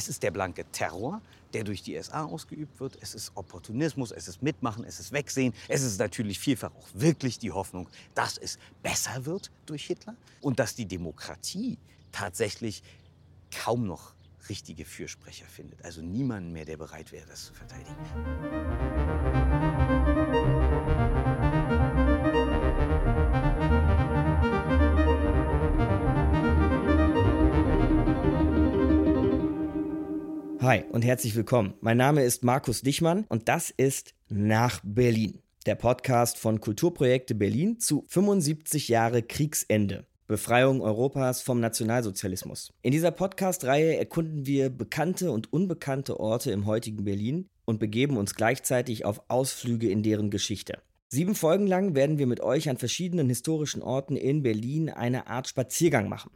Es ist der blanke Terror, der durch die SA ausgeübt wird. Es ist Opportunismus, es ist Mitmachen, es ist Wegsehen. Es ist natürlich vielfach auch wirklich die Hoffnung, dass es besser wird durch Hitler und dass die Demokratie tatsächlich kaum noch richtige Fürsprecher findet. Also niemanden mehr, der bereit wäre, das zu verteidigen. Hi und herzlich willkommen. Mein Name ist Markus Dichmann und das ist Nach Berlin, der Podcast von Kulturprojekte Berlin zu 75 Jahre Kriegsende. Befreiung Europas vom Nationalsozialismus. In dieser Podcast-Reihe erkunden wir bekannte und unbekannte Orte im heutigen Berlin und begeben uns gleichzeitig auf Ausflüge in deren Geschichte. Sieben Folgen lang werden wir mit euch an verschiedenen historischen Orten in Berlin eine Art Spaziergang machen.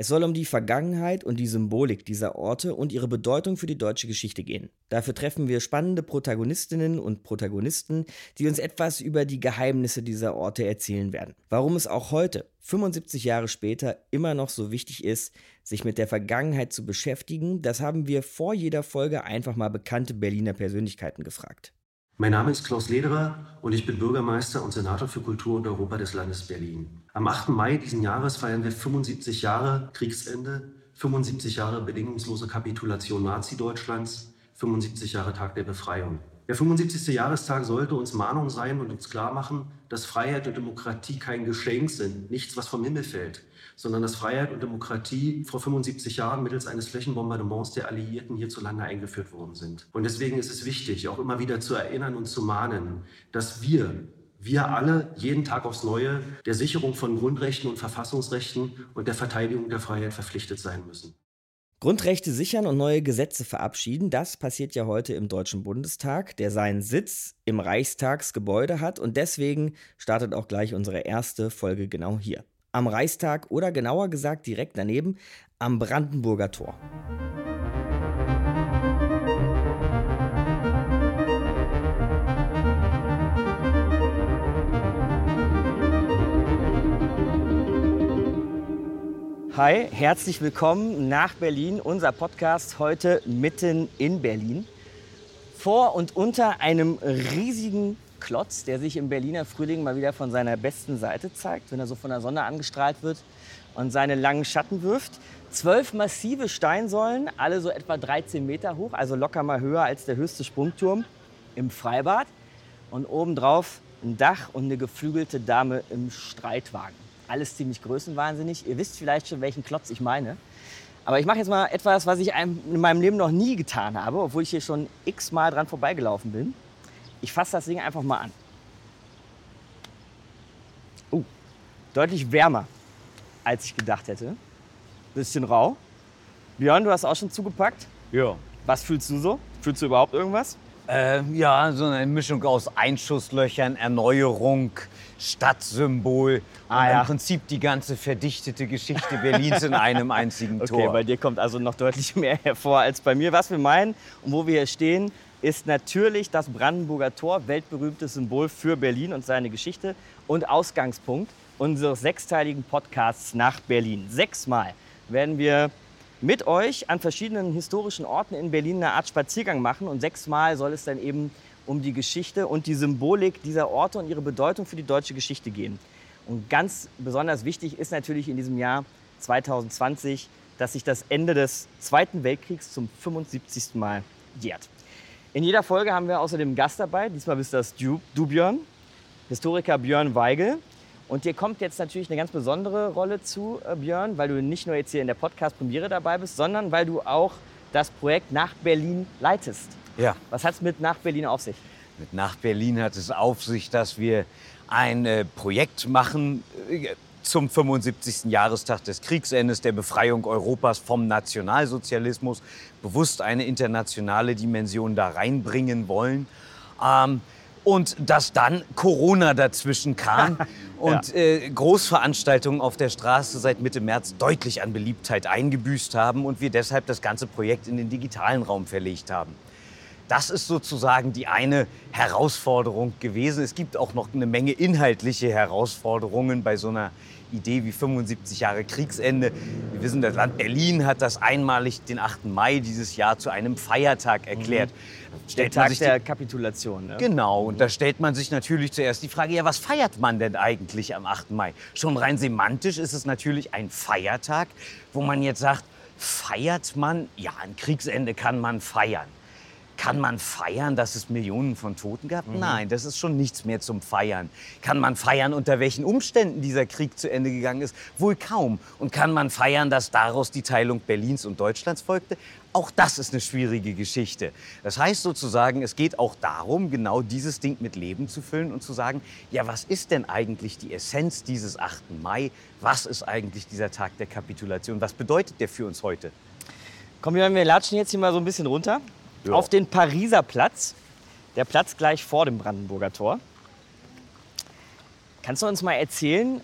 Es soll um die Vergangenheit und die Symbolik dieser Orte und ihre Bedeutung für die deutsche Geschichte gehen. Dafür treffen wir spannende Protagonistinnen und Protagonisten, die uns etwas über die Geheimnisse dieser Orte erzählen werden. Warum es auch heute, 75 Jahre später, immer noch so wichtig ist, sich mit der Vergangenheit zu beschäftigen, das haben wir vor jeder Folge einfach mal bekannte Berliner Persönlichkeiten gefragt. Mein Name ist Klaus Lederer und ich bin Bürgermeister und Senator für Kultur und Europa des Landes Berlin. Am 8. Mai diesen Jahres feiern wir 75 Jahre Kriegsende, 75 Jahre bedingungslose Kapitulation Nazi-Deutschlands, 75 Jahre Tag der Befreiung. Der 75. Jahrestag sollte uns Mahnung sein und uns klar machen, dass Freiheit und Demokratie kein Geschenk sind, nichts, was vom Himmel fällt, sondern dass Freiheit und Demokratie vor 75 Jahren mittels eines Flächenbombardements der Alliierten hierzulande eingeführt worden sind. Und deswegen ist es wichtig, auch immer wieder zu erinnern und zu mahnen, dass wir, wir alle jeden Tag aufs Neue der Sicherung von Grundrechten und Verfassungsrechten und der Verteidigung der Freiheit verpflichtet sein müssen. Grundrechte sichern und neue Gesetze verabschieden, das passiert ja heute im Deutschen Bundestag, der seinen Sitz im Reichstagsgebäude hat und deswegen startet auch gleich unsere erste Folge genau hier am Reichstag oder genauer gesagt direkt daneben am Brandenburger Tor. Hi, herzlich willkommen nach Berlin. Unser Podcast heute mitten in Berlin. Vor und unter einem riesigen Klotz, der sich im Berliner Frühling mal wieder von seiner besten Seite zeigt, wenn er so von der Sonne angestrahlt wird und seine langen Schatten wirft. Zwölf massive Steinsäulen, alle so etwa 13 Meter hoch, also locker mal höher als der höchste Sprungturm im Freibad. Und obendrauf ein Dach und eine geflügelte Dame im Streitwagen. Alles ziemlich größenwahnsinnig. Ihr wisst vielleicht schon, welchen Klotz ich meine. Aber ich mache jetzt mal etwas, was ich in meinem Leben noch nie getan habe, obwohl ich hier schon x-mal dran vorbeigelaufen bin. Ich fasse das Ding einfach mal an. Uh, deutlich wärmer, als ich gedacht hätte. Bisschen rau. Björn, du hast auch schon zugepackt. Ja. Was fühlst du so? Fühlst du überhaupt irgendwas? Äh, ja, so eine Mischung aus Einschusslöchern, Erneuerung, Stadtsymbol ah, und ja. im Prinzip die ganze verdichtete Geschichte Berlins in einem einzigen Tor. Okay, bei dir kommt also noch deutlich mehr hervor als bei mir. Was wir meinen und wo wir hier stehen, ist natürlich das Brandenburger Tor, weltberühmtes Symbol für Berlin und seine Geschichte und Ausgangspunkt unseres sechsteiligen Podcasts nach Berlin. Sechsmal werden wir mit euch an verschiedenen historischen Orten in Berlin eine Art Spaziergang machen und sechsmal soll es dann eben um die Geschichte und die Symbolik dieser Orte und ihre Bedeutung für die deutsche Geschichte gehen. Und ganz besonders wichtig ist natürlich in diesem Jahr 2020, dass sich das Ende des Zweiten Weltkriegs zum 75. Mal jährt. In jeder Folge haben wir außerdem einen Gast dabei. Diesmal bist das du, du Björn, Historiker Björn Weigel. Und dir kommt jetzt natürlich eine ganz besondere Rolle zu, äh, Björn, weil du nicht nur jetzt hier in der Podcast-Premiere dabei bist, sondern weil du auch das Projekt Nach Berlin leitest. Ja. Was hat es mit Nach Berlin auf sich? Mit Nach Berlin hat es auf sich, dass wir ein äh, Projekt machen, äh, zum 75. Jahrestag des Kriegsendes, der Befreiung Europas vom Nationalsozialismus, bewusst eine internationale Dimension da reinbringen wollen. Ähm, und dass dann Corona dazwischen kam und ja. äh, Großveranstaltungen auf der Straße seit Mitte März deutlich an Beliebtheit eingebüßt haben und wir deshalb das ganze Projekt in den digitalen Raum verlegt haben. Das ist sozusagen die eine Herausforderung gewesen. Es gibt auch noch eine Menge inhaltliche Herausforderungen bei so einer Idee wie 75 Jahre Kriegsende. Wir wissen, das Land Berlin hat das einmalig den 8. Mai dieses Jahr zu einem Feiertag erklärt. Mhm. Der Tag der Kapitulation. Ne? Genau, und da stellt man sich natürlich zuerst die Frage, ja, was feiert man denn eigentlich am 8. Mai? Schon rein semantisch ist es natürlich ein Feiertag, wo man jetzt sagt, feiert man? Ja, ein Kriegsende kann man feiern. Kann man feiern, dass es Millionen von Toten gab? Mhm. Nein, das ist schon nichts mehr zum Feiern. Kann man feiern, unter welchen Umständen dieser Krieg zu Ende gegangen ist? Wohl kaum. Und kann man feiern, dass daraus die Teilung Berlins und Deutschlands folgte? Auch das ist eine schwierige Geschichte. Das heißt sozusagen, es geht auch darum, genau dieses Ding mit Leben zu füllen und zu sagen, ja, was ist denn eigentlich die Essenz dieses 8. Mai? Was ist eigentlich dieser Tag der Kapitulation? Was bedeutet der für uns heute? Komm, wir latschen jetzt hier mal so ein bisschen runter ja. auf den Pariser Platz, der Platz gleich vor dem Brandenburger Tor. Kannst du uns mal erzählen,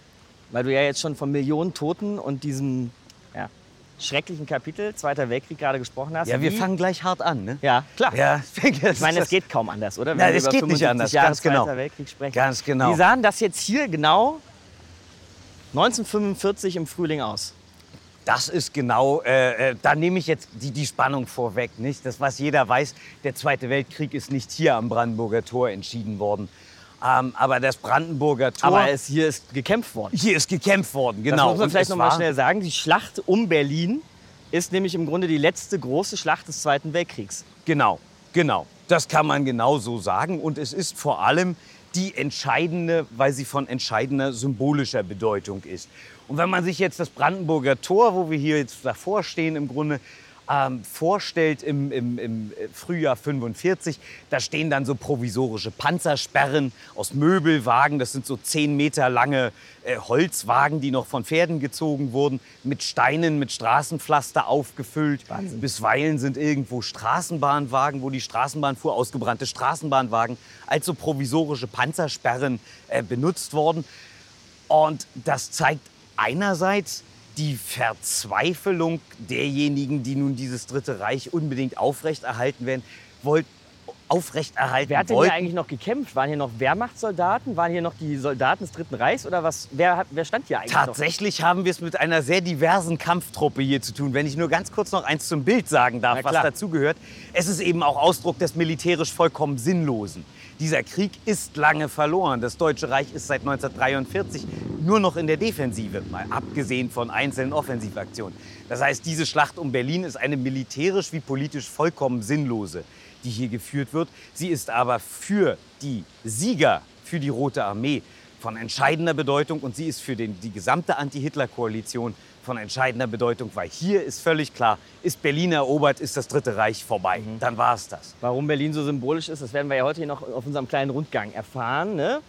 weil du ja jetzt schon von Millionen Toten und diesem ja, schrecklichen Kapitel Zweiter Weltkrieg gerade gesprochen hast. Ja, wir fangen gleich hart an, ne? Ja, klar. Ja, ich meine, es geht kaum anders, oder? Wenn ja, es geht nicht anders, Jahre ganz genau. Zweiter Weltkrieg sprechen. Ganz genau. Wie sahen das jetzt hier genau 1945 im Frühling aus? Das ist genau, äh, äh, da nehme ich jetzt die, die Spannung vorweg. Nicht? Das, was jeder weiß, der Zweite Weltkrieg ist nicht hier am Brandenburger Tor entschieden worden. Ähm, aber das Brandenburger Tor. Aber es, hier ist gekämpft worden. Hier ist gekämpft worden, genau. Das muss man vielleicht noch mal schnell sagen. Die Schlacht um Berlin ist nämlich im Grunde die letzte große Schlacht des Zweiten Weltkriegs. Genau, genau. Das kann man genau so sagen. Und es ist vor allem die entscheidende, weil sie von entscheidender symbolischer Bedeutung ist. Und wenn man sich jetzt das Brandenburger Tor, wo wir hier jetzt davor stehen, im Grunde ähm, vorstellt im, im, im, Frühjahr 45, da stehen dann so provisorische Panzersperren aus Möbelwagen. Das sind so zehn Meter lange äh, Holzwagen, die noch von Pferden gezogen wurden, mit Steinen, mit Straßenpflaster aufgefüllt. Wahnsinn. Bisweilen sind irgendwo Straßenbahnwagen, wo die Straßenbahn fuhr, ausgebrannte Straßenbahnwagen als so provisorische Panzersperren äh, benutzt worden. Und das zeigt einerseits die Verzweiflung derjenigen, die nun dieses Dritte Reich unbedingt aufrechterhalten werden, wollten aufrechterhalten Wer hat denn hier eigentlich noch gekämpft? Waren hier noch Wehrmachtssoldaten? Waren hier noch die Soldaten des Dritten Reichs? Oder was, wer, hat, wer stand hier eigentlich Tatsächlich noch? haben wir es mit einer sehr diversen Kampftruppe hier zu tun. Wenn ich nur ganz kurz noch eins zum Bild sagen darf, was dazugehört. Es ist eben auch Ausdruck des militärisch vollkommen Sinnlosen. Dieser Krieg ist lange verloren. Das Deutsche Reich ist seit 1943 nur noch in der Defensive, mal abgesehen von einzelnen Offensivaktionen. Das heißt, diese Schlacht um Berlin ist eine militärisch wie politisch vollkommen sinnlose, die hier geführt wird. Sie ist aber für die Sieger, für die Rote Armee von entscheidender Bedeutung und sie ist für den, die gesamte Anti-Hitler-Koalition von entscheidender Bedeutung, weil hier ist völlig klar, ist Berlin erobert, ist das Dritte Reich vorbei. Mhm. Dann war es das. Warum Berlin so symbolisch ist, das werden wir ja heute hier noch auf unserem kleinen Rundgang erfahren. Ne?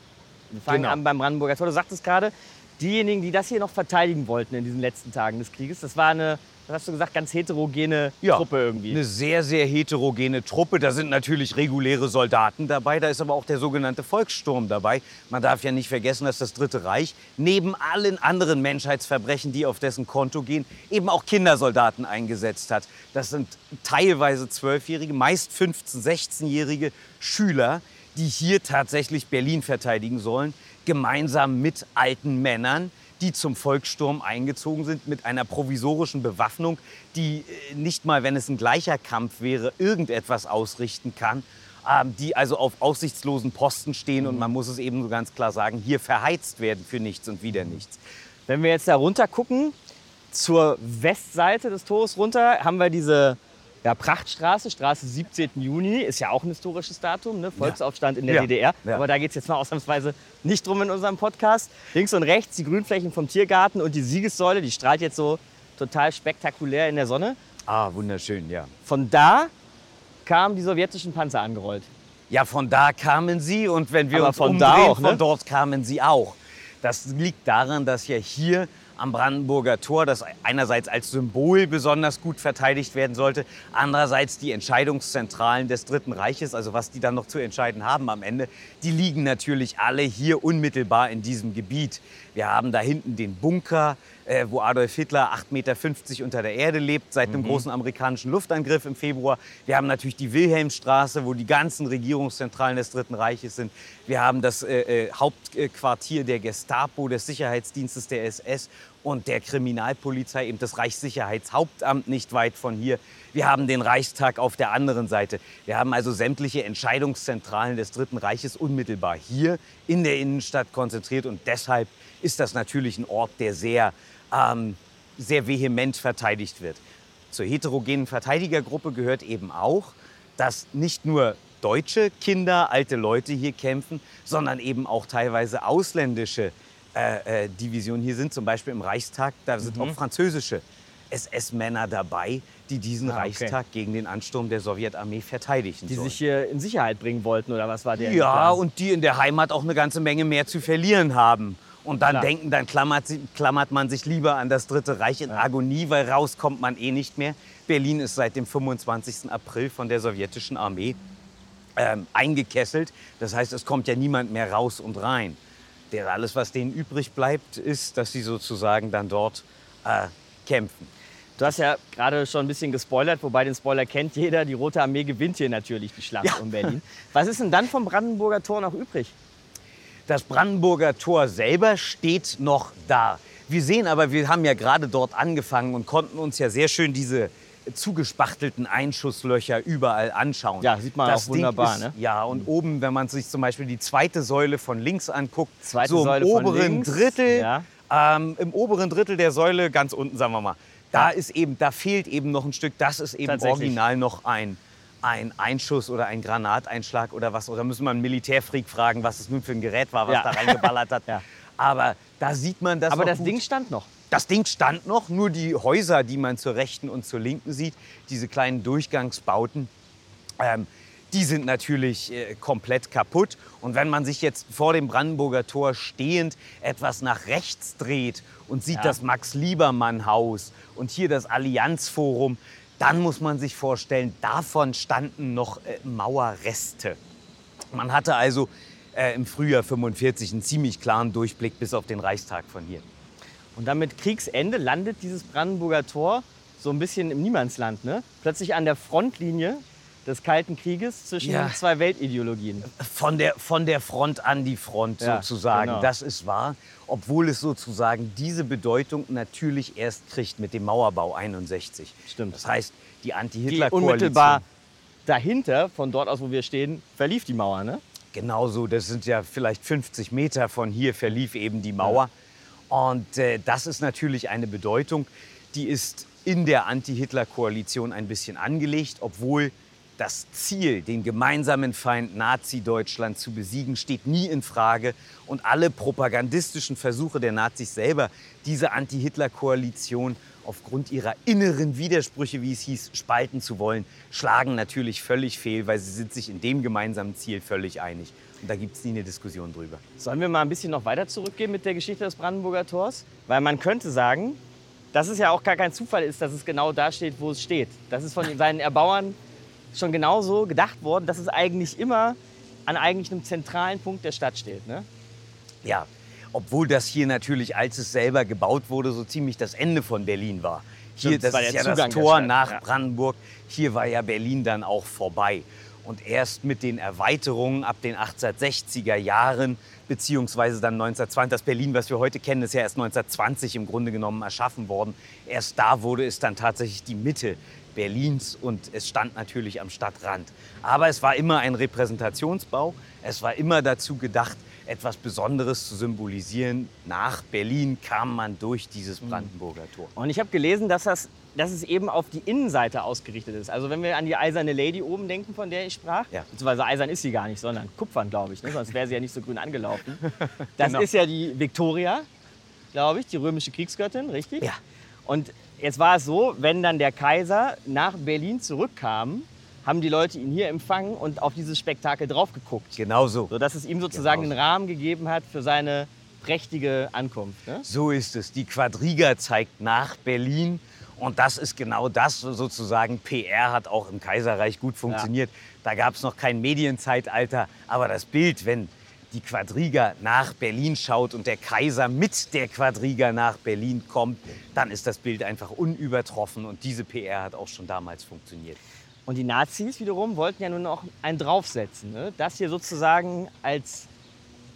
Wir fangen genau. an beim Brandenburger Tor. Du sagtest gerade, diejenigen, die das hier noch verteidigen wollten in diesen letzten Tagen des Krieges, das war eine was hast du gesagt, ganz heterogene ja, Truppe irgendwie. Eine sehr, sehr heterogene Truppe. Da sind natürlich reguläre Soldaten dabei, da ist aber auch der sogenannte Volkssturm dabei. Man darf ja nicht vergessen, dass das Dritte Reich neben allen anderen Menschheitsverbrechen, die auf dessen Konto gehen, eben auch Kindersoldaten eingesetzt hat. Das sind teilweise Zwölfjährige, meist 15-, 16-jährige Schüler, die hier tatsächlich Berlin verteidigen sollen, gemeinsam mit alten Männern die zum Volkssturm eingezogen sind mit einer provisorischen Bewaffnung, die äh, nicht mal, wenn es ein gleicher Kampf wäre, irgendetwas ausrichten kann, ähm, die also auf aussichtslosen Posten stehen und man muss es eben so ganz klar sagen, hier verheizt werden für nichts und wieder nichts. Wenn wir jetzt da runter gucken, zur Westseite des Tores runter, haben wir diese ja, Prachtstraße, Straße 17. Juni, ist ja auch ein historisches Datum, ne? Volksaufstand in der ja. DDR. Ja. Aber da geht es jetzt mal ausnahmsweise nicht drum in unserem Podcast. Links und rechts die Grünflächen vom Tiergarten und die Siegessäule, die strahlt jetzt so total spektakulär in der Sonne. Ah, wunderschön, ja. Von da kamen die sowjetischen Panzer angerollt. Ja, von da kamen sie und wenn wir Aber uns von umdrehen, da auch, ne? von dort kamen sie auch. Das liegt daran, dass ja hier am Brandenburger Tor, das einerseits als Symbol besonders gut verteidigt werden sollte, andererseits die Entscheidungszentralen des Dritten Reiches, also was die dann noch zu entscheiden haben am Ende, die liegen natürlich alle hier unmittelbar in diesem Gebiet. Wir haben da hinten den Bunker, äh, wo Adolf Hitler 8,50 Meter unter der Erde lebt, seit dem großen amerikanischen Luftangriff im Februar. Wir haben natürlich die Wilhelmstraße, wo die ganzen Regierungszentralen des Dritten Reiches sind. Wir haben das äh, äh, Hauptquartier der Gestapo, des Sicherheitsdienstes der SS und der Kriminalpolizei, eben das Reichssicherheitshauptamt nicht weit von hier. Wir haben den Reichstag auf der anderen Seite. Wir haben also sämtliche Entscheidungszentralen des Dritten Reiches unmittelbar hier in der Innenstadt konzentriert. Und deshalb ist das natürlich ein Ort, der sehr, ähm, sehr vehement verteidigt wird. Zur heterogenen Verteidigergruppe gehört eben auch, dass nicht nur deutsche Kinder, alte Leute hier kämpfen, sondern eben auch teilweise ausländische äh, äh, Divisionen hier sind. Zum Beispiel im Reichstag, da sind auch französische SS-Männer dabei, die diesen Ah, okay. Reichstag gegen den Ansturm der Sowjetarmee verteidigen Die sollen. sich hier in Sicherheit bringen wollten oder was war der? Ja, Plan? und die in der Heimat auch eine ganze Menge mehr zu verlieren haben. Und dann Klar. denken, dann klammert, klammert man sich lieber an das Dritte Reich in Agonie, weil raus kommt man eh nicht mehr. Berlin ist seit dem 25. April von der sowjetischen Armee ähm, eingekesselt. Das heißt, es kommt ja niemand mehr raus und rein. Der, alles, was denen übrig bleibt, ist, dass sie sozusagen dann dort äh, kämpfen. Du hast ja gerade schon ein bisschen gespoilert, wobei den Spoiler kennt jeder. Die Rote Armee gewinnt hier natürlich die Schlacht Ja. um Berlin. Was ist denn dann vom Brandenburger Tor noch übrig? Das Brandenburger Tor selber steht noch da. Wir sehen aber, wir haben ja gerade dort angefangen und konnten uns ja sehr schön diese zugespachtelten Einschusslöcher überall anschauen. Ja, sieht man auch wunderbar, Ist, ne? Ja, und oben, wenn man sich zum Beispiel die zweite Säule von links anguckt, Zweite so im Säule von oberen links, Drittel, ja. ähm, im oberen Drittel der Säule, ganz unten, sagen wir mal, da ist eben, da fehlt eben noch ein Stück. Das ist eben original noch ein ein Einschuss oder ein Granateinschlag oder was. Oder müssen wir einen Militärfreak fragen, was es nun für ein Gerät war, was Ja. da reingeballert hat. Ja. Aber da sieht man das Aber das gut. Ding stand noch. Das Ding stand noch, nur die Häuser, die man zur rechten und zur linken sieht, diese kleinen Durchgangsbauten, ähm, die sind natürlich äh, komplett kaputt. Und wenn man sich jetzt vor dem Brandenburger Tor stehend etwas nach rechts dreht und sieht Ja. das Max-Liebermann-Haus und hier das Allianzforum, dann muss man sich vorstellen, davon standen noch äh, Mauerreste. Man hatte also äh, im Frühjahr 45 einen ziemlich klaren Durchblick bis auf den Reichstag von hier. Und dann mit Kriegsende landet dieses Brandenburger Tor so ein bisschen im Niemandsland. Ne? Plötzlich an der Frontlinie des Kalten Krieges zwischen Ja. zwei Weltideologien. Von der, von der Front an die Front Ja, sozusagen. genau. Das ist wahr. Obwohl es sozusagen diese Bedeutung natürlich erst kriegt mit dem Mauerbau 61. Stimmt. Das heißt, die Anti-Hitler-Koalition. unmittelbar dahinter, von dort aus, wo wir stehen, verlief die Mauer. Ne? Genauso, das sind ja vielleicht 50 Meter von hier verlief eben die Mauer. Und äh, das ist natürlich eine Bedeutung, die ist in der Anti-Hitler-Koalition ein bisschen angelegt, obwohl das Ziel, den gemeinsamen Feind Nazi-Deutschland zu besiegen, steht nie in Frage. Und alle propagandistischen Versuche der Nazis selber, diese Anti-Hitler-Koalition aufgrund ihrer inneren Widersprüche, wie es hieß, spalten zu wollen, schlagen natürlich völlig fehl, weil sie sind sich in dem gemeinsamen Ziel völlig einig. Und da gibt es nie eine Diskussion drüber. Sollen wir mal ein bisschen noch weiter zurückgehen mit der Geschichte des Brandenburger Tors? Weil man könnte sagen, dass es ja auch gar kein Zufall ist, dass es genau da steht, wo es steht. Das ist von seinen Erbauern schon genauso gedacht worden, dass es eigentlich immer an eigentlich einem zentralen Punkt der Stadt steht. Ne? Ja, obwohl das hier natürlich, als es selber gebaut wurde, so ziemlich das Ende von Berlin war. Hier, Stimmt, das das war ist ja Zugang das Tor nach ja. Brandenburg. Hier war ja Berlin dann auch vorbei. Und erst mit den Erweiterungen ab den 1860er Jahren, beziehungsweise dann 1920, das Berlin, was wir heute kennen, ist ja erst 1920 im Grunde genommen erschaffen worden. Erst da wurde es dann tatsächlich die Mitte Berlins und es stand natürlich am Stadtrand. Aber es war immer ein Repräsentationsbau. Es war immer dazu gedacht, etwas Besonderes zu symbolisieren. Nach Berlin kam man durch dieses Mhm. Brandenburger Tor. Und ich habe gelesen, dass, das, dass es eben auf die Innenseite ausgerichtet ist. Also wenn wir an die eiserne Lady oben denken, von der ich sprach, Ja. beziehungsweise eisern ist sie gar nicht, sondern kupfern, glaube ich, ne? sonst wäre sie ja nicht so grün angelaufen. Das Genau. ist ja die Victoria, glaube ich, die römische Kriegsgöttin, richtig? Ja. Und jetzt war es so, wenn dann der Kaiser nach Berlin zurückkam, haben die Leute ihn hier empfangen und auf dieses Spektakel drauf geguckt. Genau so. Sodass es ihm sozusagen Genau den Rahmen gegeben hat für seine prächtige Ankunft. Ne? So ist es. Die Quadriga zeigt nach Berlin. Und das ist genau das sozusagen. PR hat auch im Kaiserreich gut funktioniert. Da gab es noch kein Medienzeitalter. Aber das Bild, wenn die Quadriga nach Berlin schaut und der Kaiser mit der Quadriga nach Berlin kommt, dann ist das Bild einfach unübertroffen und diese PR hat auch schon damals funktioniert. Und die Nazis wiederum wollten ja nur noch einen draufsetzen. Ne? Das hier sozusagen als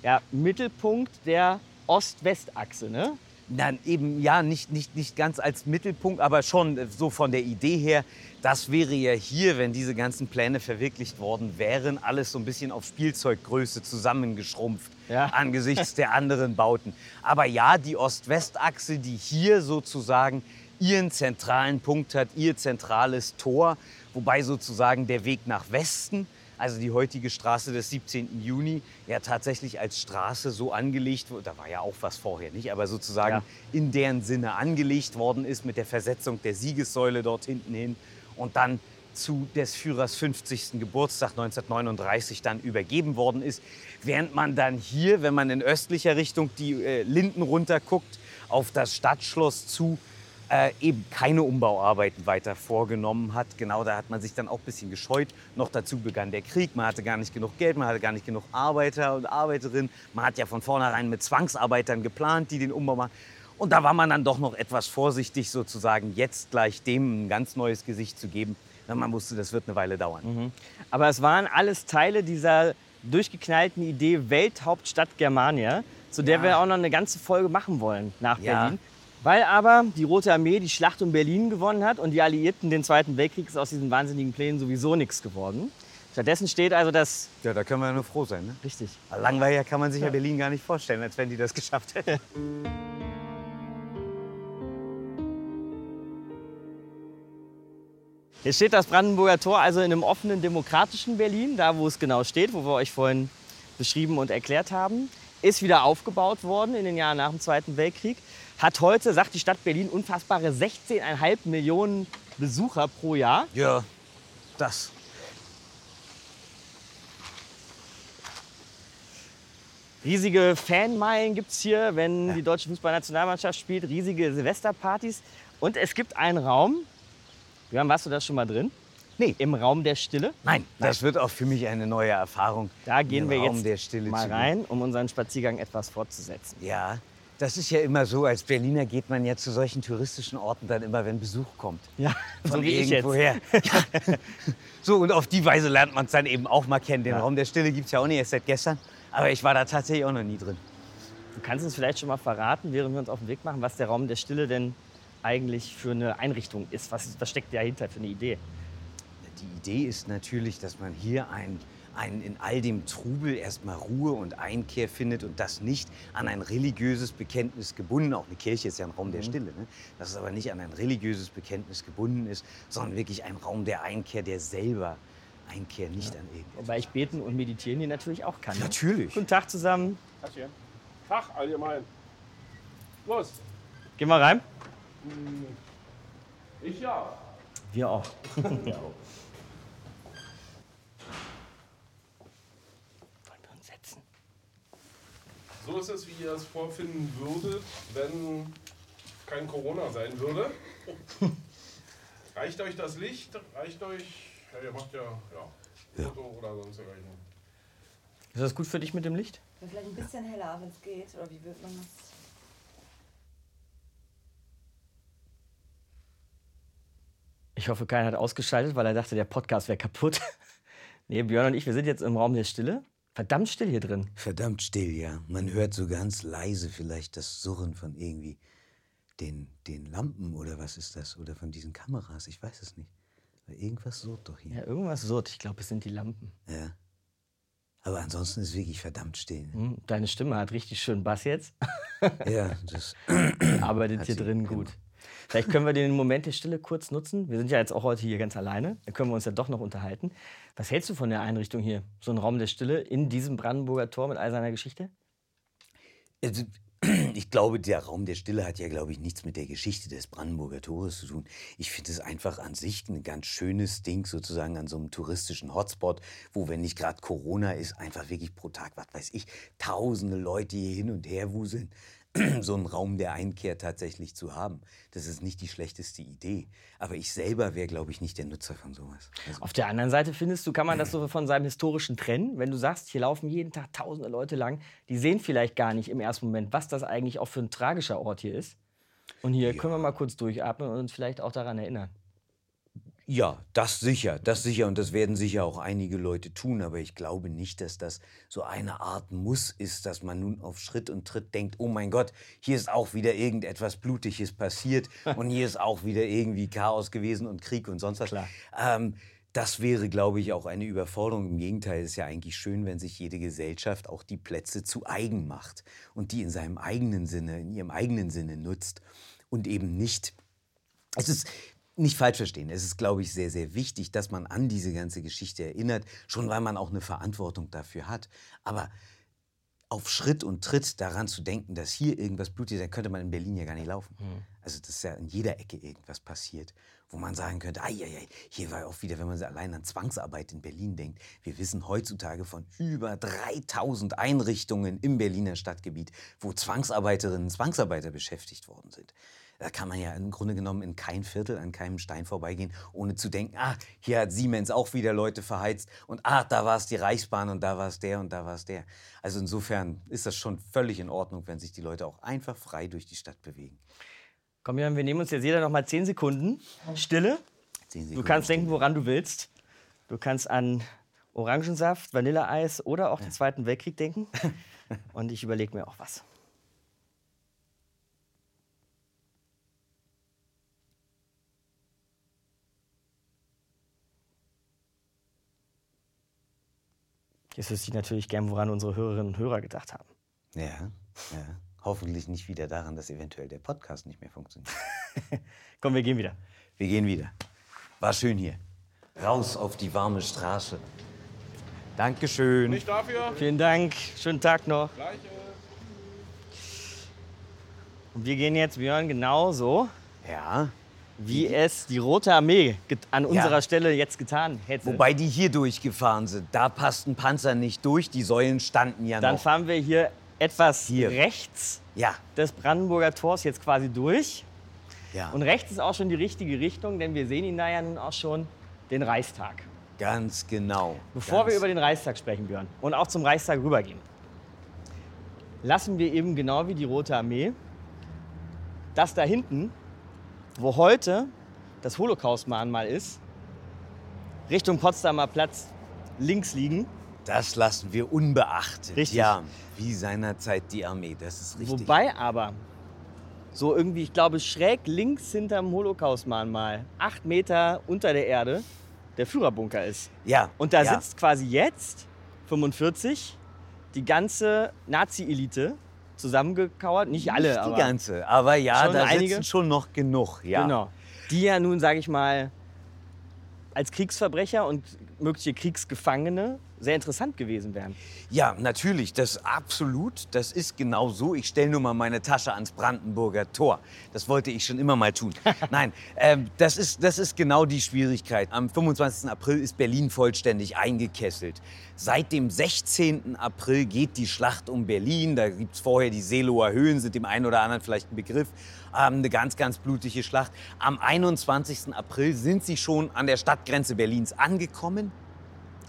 ja, Mittelpunkt der Ost-West-Achse. Ne? Nein, eben ja, nicht, nicht, nicht ganz als Mittelpunkt, aber schon so von der Idee her. Das wäre ja hier, wenn diese ganzen Pläne verwirklicht worden wären, alles so ein bisschen auf Spielzeuggröße zusammengeschrumpft Ja. angesichts der anderen Bauten. Aber ja, die Ost-West-Achse, die hier sozusagen ihren zentralen Punkt hat, ihr zentrales Tor, wobei sozusagen der Weg nach Westen also die heutige Straße des 17. Juni, ja tatsächlich als Straße so angelegt wurde, da war ja auch was vorher nicht, aber sozusagen Ja. in deren Sinne angelegt worden ist mit der Versetzung der Siegessäule dort hinten hin und dann zu des Führers 50. Geburtstag 1939 dann übergeben worden ist. Während man dann hier, wenn man in östlicher Richtung die äh, Linden runterguckt, auf das Stadtschloss zu, äh, eben keine Umbauarbeiten weiter vorgenommen hat. Genau da hat man sich dann auch ein bisschen gescheut. Noch dazu begann der Krieg. Man hatte gar nicht genug Geld, man hatte gar nicht genug Arbeiter und Arbeiterinnen. Man hat ja von vornherein mit Zwangsarbeitern geplant, die den Umbau machen. Und da war man dann doch noch etwas vorsichtig, sozusagen jetzt gleich dem ein ganz neues Gesicht zu geben. Weil man wusste, das wird eine Weile dauern. Aber es waren alles Teile dieser durchgeknallten Idee Welthauptstadt Germania, zu der Ja. wir auch noch eine ganze Folge machen wollen nach Ja. Berlin. Weil aber die Rote Armee die Schlacht um Berlin gewonnen hat und die Alliierten den Zweiten Weltkrieg ist aus diesen wahnsinnigen Plänen sowieso nichts geworden. Stattdessen steht also das. Ja, da können wir ja nur froh sein. Ne? Richtig. Langweiliger kann man sich ja Berlin gar nicht vorstellen, als wenn die das geschafft hätten. Hier steht das Brandenburger Tor also in einem offenen demokratischen Berlin, da wo es genau steht, wo wir euch vorhin beschrieben und erklärt haben. Ist wieder aufgebaut worden in den Jahren nach dem Zweiten Weltkrieg. Hat heute, sagt die Stadt Berlin, unfassbare 16,5 Millionen Besucher pro Jahr. Ja, das. Riesige Fanmeilen gibt es hier, wenn die deutsche Fußballnationalmannschaft spielt. Riesige Silvesterpartys. Und es gibt einen Raum. Björn, warst du da schon mal drin? Nee. Im Raum der Stille. Nein, das wird auch für mich eine neue Erfahrung. Da gehen wir Raum jetzt der Stille mal rein, um unseren Spaziergang etwas fortzusetzen. Ja, das ist ja immer so. Als Berliner geht man ja zu solchen touristischen Orten dann immer, wenn Besuch kommt. Ja, so Von jetzt. irgendwoher. Ja. So, und auf die Weise lernt man es dann eben auch mal kennen. Den Ja. Raum der Stille gibt es ja auch nicht erst seit gestern. Aber ich war da tatsächlich auch noch nie drin. Du kannst uns vielleicht schon mal verraten, während wir uns auf den Weg machen, was der Raum der Stille denn eigentlich für eine Einrichtung ist. Was, was steckt dahinter für eine Idee? Die Idee ist natürlich, dass man hier ein, ein, in all dem Trubel erstmal Ruhe und Einkehr findet und das nicht an ein religiöses Bekenntnis gebunden, auch eine Kirche ist ja ein Raum der Stille, ne? dass es aber nicht an ein religiöses Bekenntnis gebunden ist, sondern wirklich ein Raum der Einkehr, der selber Einkehr nicht an irgendetwas. Wobei ich beten und meditieren hier natürlich auch kann. ne? Natürlich. Guten Tag zusammen. Tag allgemein. Los. Gehen wir rein? Ich ja. Wir auch. Wollen wir uns setzen? So ist es, wie ihr es vorfinden würdet, wenn kein Corona sein würde. Reicht euch das Licht? Reicht euch. Ja, ihr macht ja, ja, Foto oder sonst dergleichen. Ist das gut für dich mit dem Licht? Vielleicht ein bisschen heller, wenn es geht. Oder wie wird man das? Ich hoffe, keiner hat ausgeschaltet, weil er dachte, der Podcast wäre kaputt. nee, Björn und ich, wir sind jetzt im Raum der Stille. Verdammt still hier drin. Verdammt still, ja. Man hört so ganz leise vielleicht das Surren von irgendwie den, den Lampen oder was ist das? Oder von diesen Kameras, ich weiß es nicht. Aber irgendwas surrt doch hier. Ja, irgendwas surrt. Ich glaube, es sind die Lampen. Ja. Aber ansonsten ist wirklich verdammt still. Hm, Deine Stimme hat richtig schön Bass jetzt. ja, das. Arbeitet hier drin genau. Vielleicht können wir den Moment der Stille kurz nutzen. Wir sind ja jetzt auch heute hier ganz alleine. Da können wir uns ja doch noch unterhalten. Was hältst du von der Einrichtung hier? So ein Raum der Stille in diesem Brandenburger Tor mit all seiner Geschichte? Also, ich glaube, der Raum der Stille hat ja, glaube ich, nichts mit der Geschichte des Brandenburger Tores zu tun. Ich finde es einfach an sich ein ganz schönes Ding, sozusagen an so einem touristischen Hotspot, wo, wenn nicht gerade Corona ist, einfach wirklich pro Tag, was weiß ich, tausende Leute hier hin und her wuseln. so einen Raum der Einkehr tatsächlich zu haben. Das ist nicht die schlechteste Idee. Aber ich selber wäre, glaube ich, nicht der Nutzer von sowas. Also, Auf der anderen Seite findest du, kann man das so von seinem historischen trennen? Wenn du sagst, hier laufen jeden Tag tausende Leute lang, die sehen vielleicht gar nicht im ersten Moment, was das eigentlich auch für ein tragischer Ort hier ist. Und hier können wir mal kurz durchatmen und uns vielleicht auch daran erinnern. Ja, das sicher, das sicher und das werden sicher auch einige Leute tun, aber ich glaube nicht, dass das so eine Art Muss ist, dass man nun auf Schritt und Tritt denkt, oh mein Gott, hier ist auch wieder irgendetwas Blutiges passiert und hier ist auch wieder irgendwie Chaos gewesen und Krieg und sonst was. Klar. Ähm, das wäre, glaube ich, auch eine Überforderung. Im Gegenteil, es ist ja eigentlich schön, wenn sich jede Gesellschaft auch die Plätze zu eigen macht und die in seinem eigenen Sinne, in ihrem eigenen Sinne nutzt und eben nicht es ist nicht falsch verstehen. Es ist, glaube ich, sehr, sehr wichtig, dass man an diese ganze Geschichte erinnert, schon weil man auch eine Verantwortung dafür hat. Aber auf Schritt und Tritt daran zu denken, dass hier irgendwas blutig ist, dann könnte man in Berlin ja gar nicht laufen. Also das ist ja in jeder Ecke irgendwas passiert, wo man sagen könnte, ai, ai, ai, hier war auch wieder, wenn man allein an Zwangsarbeit in Berlin denkt. Wir wissen heutzutage von über 3000 Einrichtungen im Berliner Stadtgebiet, wo Zwangsarbeiterinnen und Zwangsarbeiter beschäftigt worden sind. Da kann man ja im Grunde genommen in kein Viertel, an keinem Stein vorbeigehen, ohne zu denken, ah, hier hat Siemens auch wieder Leute verheizt und ah, da war es die Reichsbahn und da war es der und da war es der. Also insofern ist das schon völlig in Ordnung, wenn sich die Leute auch einfach frei durch die Stadt bewegen. Komm, Jan, wir nehmen uns jetzt jeder noch mal 10 Sekunden Stille. Zehn Du Sekunden kannst Stille. denken, woran du willst. Du kannst an Orangensaft, Vanilleeis oder auch den Zweiten Weltkrieg denken. Und ich überlege mir auch was. Jetzt wüsste ich natürlich gern, woran unsere Hörerinnen und Hörer gedacht haben. Ja, ja. Hoffentlich nicht wieder daran, dass eventuell der Podcast nicht mehr funktioniert. Komm, wir gehen wieder. Wir gehen wieder. War schön hier. Raus auf die warme Straße. Dankeschön. Nicht dafür. Vielen Dank. Schönen Tag noch. Gleiche. Und wir gehen jetzt, Björn, genauso, Ja. Wie es die Rote Armee an unserer Stelle jetzt getan hätte. Wobei die hier durchgefahren sind. Da passten Panzer nicht durch. Die Säulen standen ja Dann noch. fahren wir hier etwas Hier. rechts Ja, des Brandenburger Tors jetzt quasi durch. ja. Und rechts ist auch schon die richtige Richtung, denn wir sehen ihn da ja nun auch schon, den Reichstag. ganz genau. Bevor ganz wir über den Reichstag sprechen, Björn, und auch zum Reichstag rübergehen, lassen wir eben genau wie die Rote Armee das da hinten, wo heute das Holocaust-Mahnmal ist, Richtung Potsdamer Platz links liegen. Das lassen wir unbeachtet. Richtig. Ja, wie seinerzeit die Armee. Das ist richtig. Wobei aber so irgendwie, ich glaube, schräg links hinterm Holocaust-Mahnmal, acht Meter unter der Erde, der Führerbunker ist. ja, Und da ja. sitzt quasi jetzt, 45, die ganze Nazi-Elite zusammengekauert. Nicht alle, Nicht aber die ganze, aber ja, Schon da einige? sitzen schon noch genug. Ja. genau. Die ja nun, sage ich mal, als Kriegsverbrecher und mögliche Kriegsgefangene sehr interessant gewesen wären. Ja, natürlich, das absolut. Das ist genau so. Ich stelle nur mal meine Tasche ans Brandenburger Tor. Das wollte ich schon immer mal tun. Nein, ähm, das, ist, das ist genau die Schwierigkeit. Am 25. April ist Berlin vollständig eingekesselt. Seit dem 16. April geht die Schlacht um Berlin. Da gibt es vorher die Seelower Höhen, sind dem einen oder anderen vielleicht ein Begriff. Ähm, eine ganz, ganz blutige Schlacht. Am 21. April sind sie schon an der Stadtgrenze Berlins angekommen.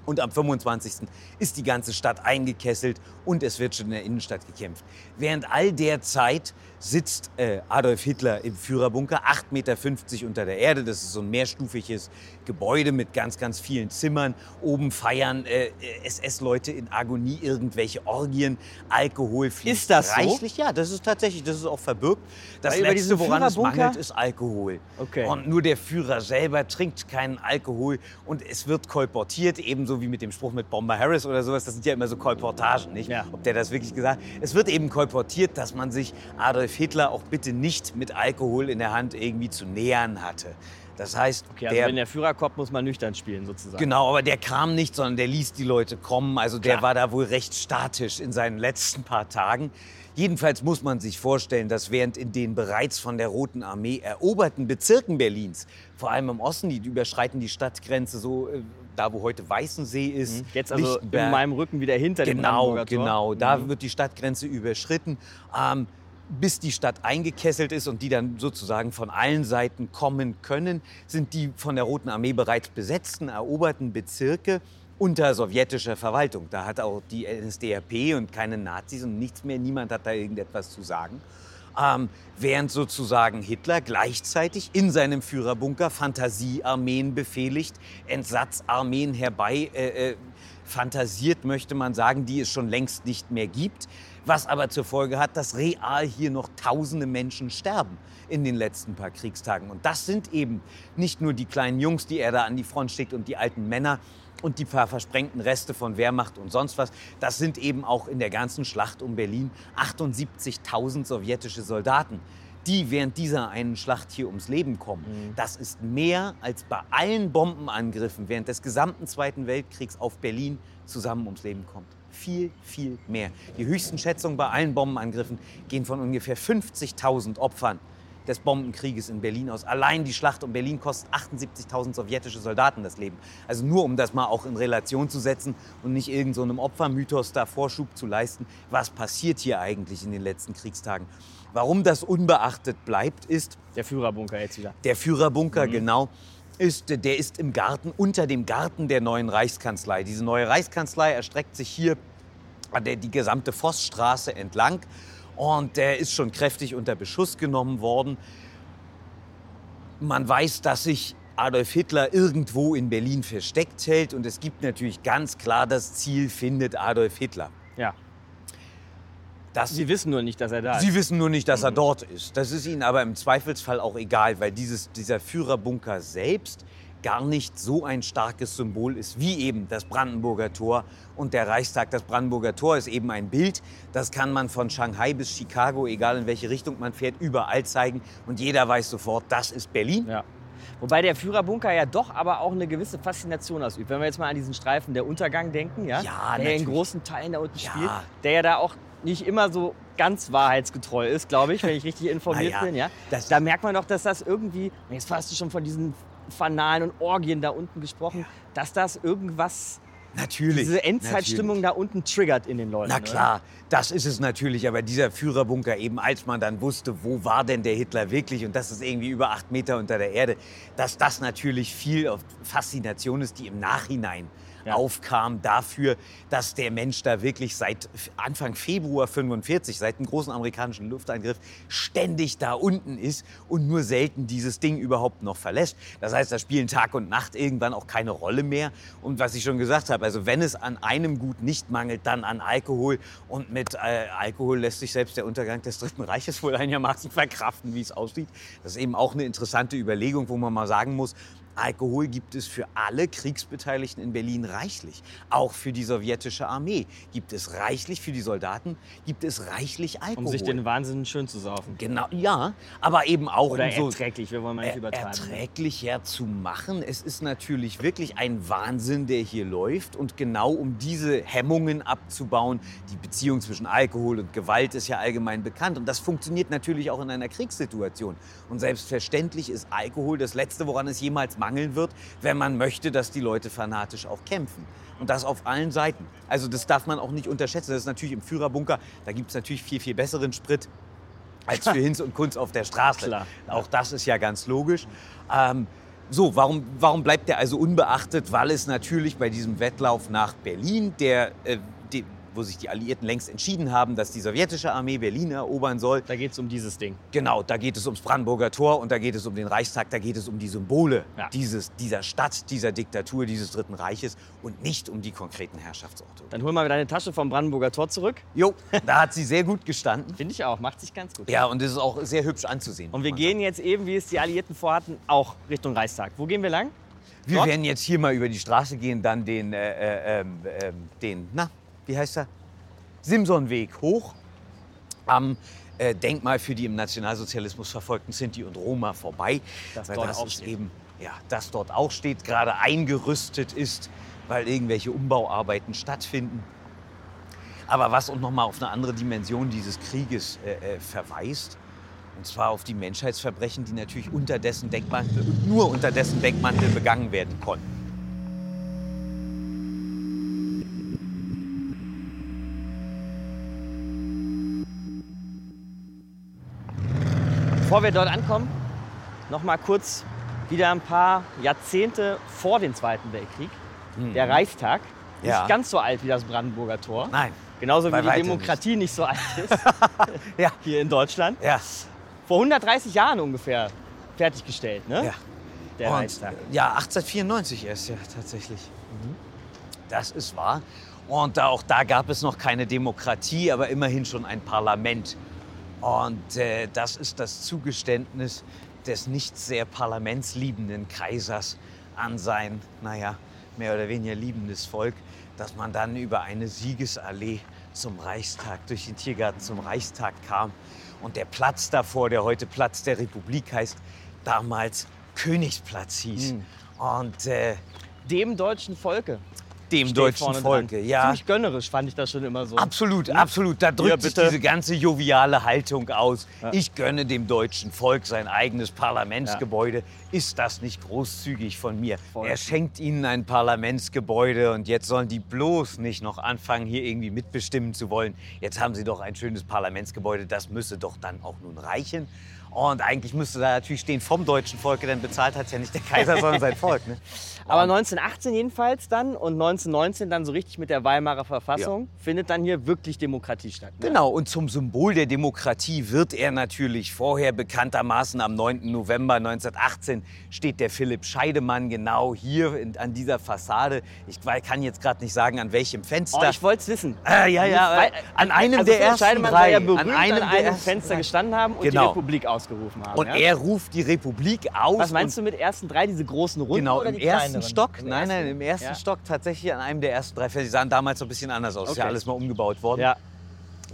Und am 25. ist die ganze Stadt eingekesselt und es wird schon in der Innenstadt gekämpft. Während all der Zeit sitzt äh, Adolf Hitler im Führerbunker, 8,50 Meter unter der Erde. Das ist so ein mehrstufiges Gebäude mit ganz, ganz vielen Zimmern. Oben feiern äh, SS-Leute in Agonie irgendwelche Orgien. Alkohol fließt Ist das so? reichlich. Ja, das ist tatsächlich, das ist auch verbürgt. Das Weil Letzte, woran es Führerbunker- mangelt, ist Alkohol. Okay. Und nur der Führer selber trinkt keinen Alkohol und es wird kolportiert, ebenso wie mit dem Spruch mit Bomber Harris oder sowas. Das sind ja immer so Kolportagen, nicht? Ja. Ob der das wirklich gesagt hat. Es wird eben kolportiert, dass man sich Adolf Hitler auch bitte nicht mit Alkohol in der Hand irgendwie zu nähern hatte. Das heißt, Okay, also der, wenn der Führer kommt, muss man nüchtern spielen sozusagen. Genau, aber der kam nicht, sondern der ließ die Leute kommen. Also der Klar. war da wohl recht statisch in seinen letzten paar Tagen. Jedenfalls muss man sich vorstellen, dass während in den bereits von der Roten Armee eroberten Bezirken Berlins, vor allem im Osten, die überschreiten die Stadtgrenze so, äh, da wo heute Weißensee ist. Jetzt also in meinem Rücken wieder hinter dem Genau, Brandenburger Tor. genau. Da Mhm. wird die Stadtgrenze überschritten. Ähm, bis die Stadt eingekesselt ist und die dann sozusagen von allen Seiten kommen können, sind die von der Roten Armee bereits besetzten, eroberten Bezirke unter sowjetischer Verwaltung. Da hat auch die NSDAP und keine Nazis und nichts mehr, niemand hat da irgendetwas zu sagen. Ähm, während sozusagen Hitler gleichzeitig in seinem Führerbunker Fantasiearmeen befehligt, Entsatzarmeen herbei äh, äh, fantasiert, möchte man sagen, die es schon längst nicht mehr gibt was aber zur Folge hat, dass real hier noch tausende Menschen sterben in den letzten paar Kriegstagen. Und das sind eben nicht nur die kleinen Jungs, die er da an die Front schickt und die alten Männer und die paar versprengten Reste von Wehrmacht und sonst was. Das sind eben auch in der ganzen Schlacht um Berlin 78.000 sowjetische Soldaten, die während dieser einen Schlacht hier ums Leben kommen. Mhm. Das ist mehr als bei allen Bombenangriffen während des gesamten Zweiten Weltkriegs auf Berlin zusammen ums Leben kommt viel, viel mehr. Die höchsten Schätzungen bei allen Bombenangriffen gehen von ungefähr 50.000 Opfern des Bombenkrieges in Berlin aus. Allein die Schlacht um Berlin kostet 78.000 sowjetische Soldaten das Leben. Also nur um das mal auch in Relation zu setzen und nicht irgendeinem so Opfermythos da Vorschub zu leisten, was passiert hier eigentlich in den letzten Kriegstagen. Warum das unbeachtet bleibt, ist... Der Führerbunker jetzt wieder. Der Führerbunker, mhm. genau ist, der ist im Garten, unter dem Garten der neuen Reichskanzlei. Diese neue Reichskanzlei erstreckt sich hier die gesamte Vossstraße entlang und der ist schon kräftig unter Beschuss genommen worden. Man weiß, dass sich Adolf Hitler irgendwo in Berlin versteckt hält und es gibt natürlich ganz klar das Ziel, findet Adolf Hitler. Ja. Das, Sie wissen nur nicht, dass er da ist. Sie wissen nur nicht, dass er dort ist. Das ist Ihnen aber im Zweifelsfall auch egal, weil dieses, dieser Führerbunker selbst gar nicht so ein starkes Symbol ist wie eben das Brandenburger Tor und der Reichstag. Das Brandenburger Tor ist eben ein Bild, das kann man von Shanghai bis Chicago, egal in welche Richtung man fährt, überall zeigen und jeder weiß sofort, das ist Berlin. Ja. Wobei der Führerbunker ja doch aber auch eine gewisse Faszination ausübt. Wenn wir jetzt mal an diesen Streifen der Untergang denken, ja, ja der in großen Teilen da unten ja. spielt, der ja da auch nicht immer so ganz wahrheitsgetreu ist, glaube ich, wenn ich richtig informiert ja, bin. Ja? da merkt man doch, dass das irgendwie, jetzt hast du schon von diesen Fanalen und Orgien da unten gesprochen, ja. dass das irgendwas Natürlich. Diese Endzeitstimmung da unten triggert in den Leuten. Na klar, oder? das ist es natürlich. Aber dieser Führerbunker eben, als man dann wusste, wo war denn der Hitler wirklich und das ist irgendwie über acht Meter unter der Erde, dass das natürlich viel Faszination ist, die im Nachhinein ja. aufkam dafür, dass der Mensch da wirklich seit Anfang Februar 45, seit dem großen amerikanischen Luftangriff, ständig da unten ist und nur selten dieses Ding überhaupt noch verlässt. Das heißt, da spielen Tag und Nacht irgendwann auch keine Rolle mehr. Und was ich schon gesagt habe, also wenn es an einem Gut nicht mangelt, dann an Alkohol. Und mit äh, Alkohol lässt sich selbst der Untergang des Dritten Reiches wohl einigermaßen verkraften, wie es aussieht. Das ist eben auch eine interessante Überlegung, wo man mal sagen muss, Alkohol gibt es für alle Kriegsbeteiligten in Berlin reichlich. Auch für die sowjetische Armee gibt es reichlich, für die Soldaten gibt es reichlich Alkohol. Um sich den Wahnsinn schön zu saufen. Genau, ja. Aber eben auch Oder um so erträglich, wir wollen mal nicht übertreiben. Erträglicher zu machen. Es ist natürlich wirklich ein Wahnsinn, der hier läuft. Und genau um diese Hemmungen abzubauen, die Beziehung zwischen Alkohol und Gewalt ist ja allgemein bekannt. Und das funktioniert natürlich auch in einer Kriegssituation. Und selbstverständlich ist Alkohol das Letzte, woran es jemals mangeln wird, wenn man möchte, dass die Leute fanatisch auch kämpfen. Und das auf allen Seiten. Also das darf man auch nicht unterschätzen. Das ist natürlich im Führerbunker, da gibt es natürlich viel, viel besseren Sprit als für Hinz und Kunz auf der Straße. Klar. Auch das ist ja ganz logisch. Ähm, so, warum, warum bleibt der also unbeachtet? Weil es natürlich bei diesem Wettlauf nach Berlin, der äh, wo sich die Alliierten längst entschieden haben, dass die sowjetische Armee Berlin erobern soll. Da geht es um dieses Ding. Genau, da geht es ums Brandenburger Tor und da geht es um den Reichstag, da geht es um die Symbole ja. dieses, dieser Stadt, dieser Diktatur, dieses Dritten Reiches und nicht um die konkreten Herrschaftsorte. Dann hol mal deine Tasche vom Brandenburger Tor zurück. Jo, da hat sie sehr gut gestanden. Finde ich auch, macht sich ganz gut. Ja, und es ist auch sehr hübsch anzusehen. Und wir gehen jetzt eben, wie es die Alliierten vorhatten, auch Richtung Reichstag. Wo gehen wir lang? Wir Dort? werden jetzt hier mal über die Straße gehen, dann den, äh, äh, äh, den, na, wie heißt er? Simsonweg hoch am äh, Denkmal für die im Nationalsozialismus verfolgten Sinti und Roma vorbei. Das, weil dort das auch steht. eben, ja, das dort auch steht, gerade eingerüstet ist, weil irgendwelche Umbauarbeiten stattfinden. Aber was und nochmal auf eine andere Dimension dieses Krieges äh, äh, verweist, und zwar auf die Menschheitsverbrechen, die natürlich unter dessen Denkmantel, nur unter dessen Denkmantel begangen werden konnten. Bevor wir dort ankommen, noch mal kurz wieder ein paar Jahrzehnte vor dem Zweiten Weltkrieg. Der Reichstag Mhm. Ja. nicht ganz so alt wie das Brandenburger Tor. Nein. Genauso wie die Demokratie nicht. so alt ist Ja. hier in Deutschland. Ja. Vor 130 Jahren ungefähr fertiggestellt, ne? ja. Der Und, Reichstag. ja, 1894 erst, ja, tatsächlich. Das ist wahr. Und auch da gab es noch keine Demokratie, aber immerhin schon ein Parlament. Und äh, das ist das Zugeständnis des nicht sehr parlamentsliebenden Kaisers an sein, naja, mehr oder weniger liebendes Volk, dass man dann über eine Siegesallee zum Reichstag, durch den Tiergarten zum Reichstag kam. Und der Platz davor, der heute Platz der Republik heißt, damals Königsplatz hieß. Und äh, Dem deutschen Volke. Dem steht deutschen dran. ja. Ziemlich gönnerisch fand ich das schon immer so. Absolut, absolut. Da drückt sich bitte. diese ganze joviale Haltung aus. Ich gönne dem deutschen Volk sein eigenes Parlamentsgebäude. Ist das nicht großzügig von mir? Voll. Er schenkt ihnen ein Parlamentsgebäude und jetzt sollen die bloß nicht noch anfangen, hier irgendwie mitbestimmen zu wollen. Jetzt haben sie doch ein schönes Parlamentsgebäude, das müsse doch dann auch nun reichen. Und eigentlich müsste da natürlich stehen vom deutschen Volke, denn bezahlt hat ja nicht der Kaiser, sondern sein Volk. Ne? Aber 1918 jedenfalls dann und 1919 dann so richtig mit der Weimarer Verfassung findet dann hier wirklich Demokratie statt. Ne? Genau, und zum Symbol der Demokratie wird er natürlich vorher bekanntermaßen am 9. November 1918 steht der Philipp Scheidemann genau hier in, an dieser Fassade. Ich kann jetzt gerade nicht sagen, an welchem Oh, Fenster. ich wollte es wissen. Ah, ja, ja, Weil- an einem also der Philipp ersten Scheidemann drei. ja berühmt an an einem, einem, der ersten Fenster gestanden haben und Genau. die Republik ausgerufen haben. Und ja? er ruft die Republik aus. Was meinst du mit ersten drei, diese großen Runden Genau, oder die ersten? Stock. Im Nein, nein, ersten? im ersten Ja. Stock tatsächlich an einem der ersten drei Fenster. Die sahen damals noch ein bisschen anders aus. Ist ja Okay. alles mal umgebaut worden. Ja,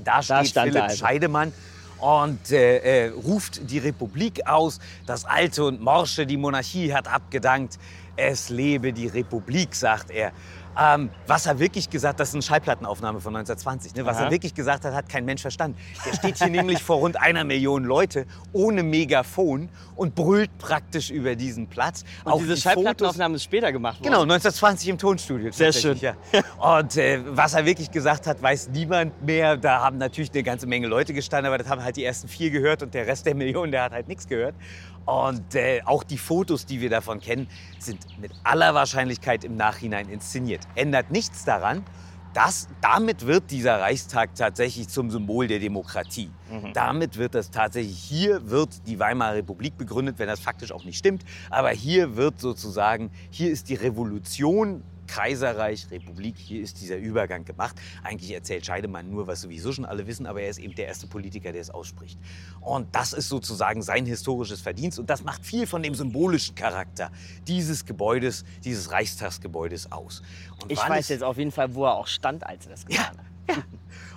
Da steht stand Philipp also. Scheidemann und äh, äh, ruft die Republik aus. Das Alte und Morsche, die Monarchie hat abgedankt. Es lebe die Republik, sagt er. Ähm, was er wirklich gesagt das ist eine Schallplattenaufnahme von 1920. Ne? Was Aha. er wirklich gesagt hat, hat kein Mensch verstanden. Er steht hier nämlich vor rund einer Million Leute ohne Megafon und brüllt praktisch über diesen Platz. und diese Schallplattenaufnahme ist später gemacht worden. Genau, 1920 im Tonstudio. Sehr tatsächlich, Ja. Und äh, was er wirklich gesagt hat, weiß niemand mehr. Da haben natürlich eine ganze Menge Leute gestanden, aber das haben halt die ersten vier gehört und der Rest der Millionen, der hat halt nichts gehört. Und äh, auch die Fotos, die wir davon kennen, sind mit aller Wahrscheinlichkeit im Nachhinein inszeniert. Ändert nichts daran, dass damit wird dieser Reichstag tatsächlich zum Symbol der Demokratie. Damit wird das tatsächlich, hier wird die Weimarer Republik begründet, wenn das faktisch auch nicht stimmt. Aber hier wird sozusagen, hier ist die Revolution, Kaiserreich, Republik, hier ist dieser Übergang gemacht. Eigentlich erzählt Scheidemann nur, was sowieso schon alle wissen, aber er ist eben der erste Politiker, der es ausspricht. Und das ist sozusagen sein historisches Verdienst und das macht viel von dem symbolischen Charakter dieses Gebäudes, dieses Reichstagsgebäudes aus. Und Ich weiß jetzt auf jeden Fall, wo er auch stand, als er das ja, getan hat. ja.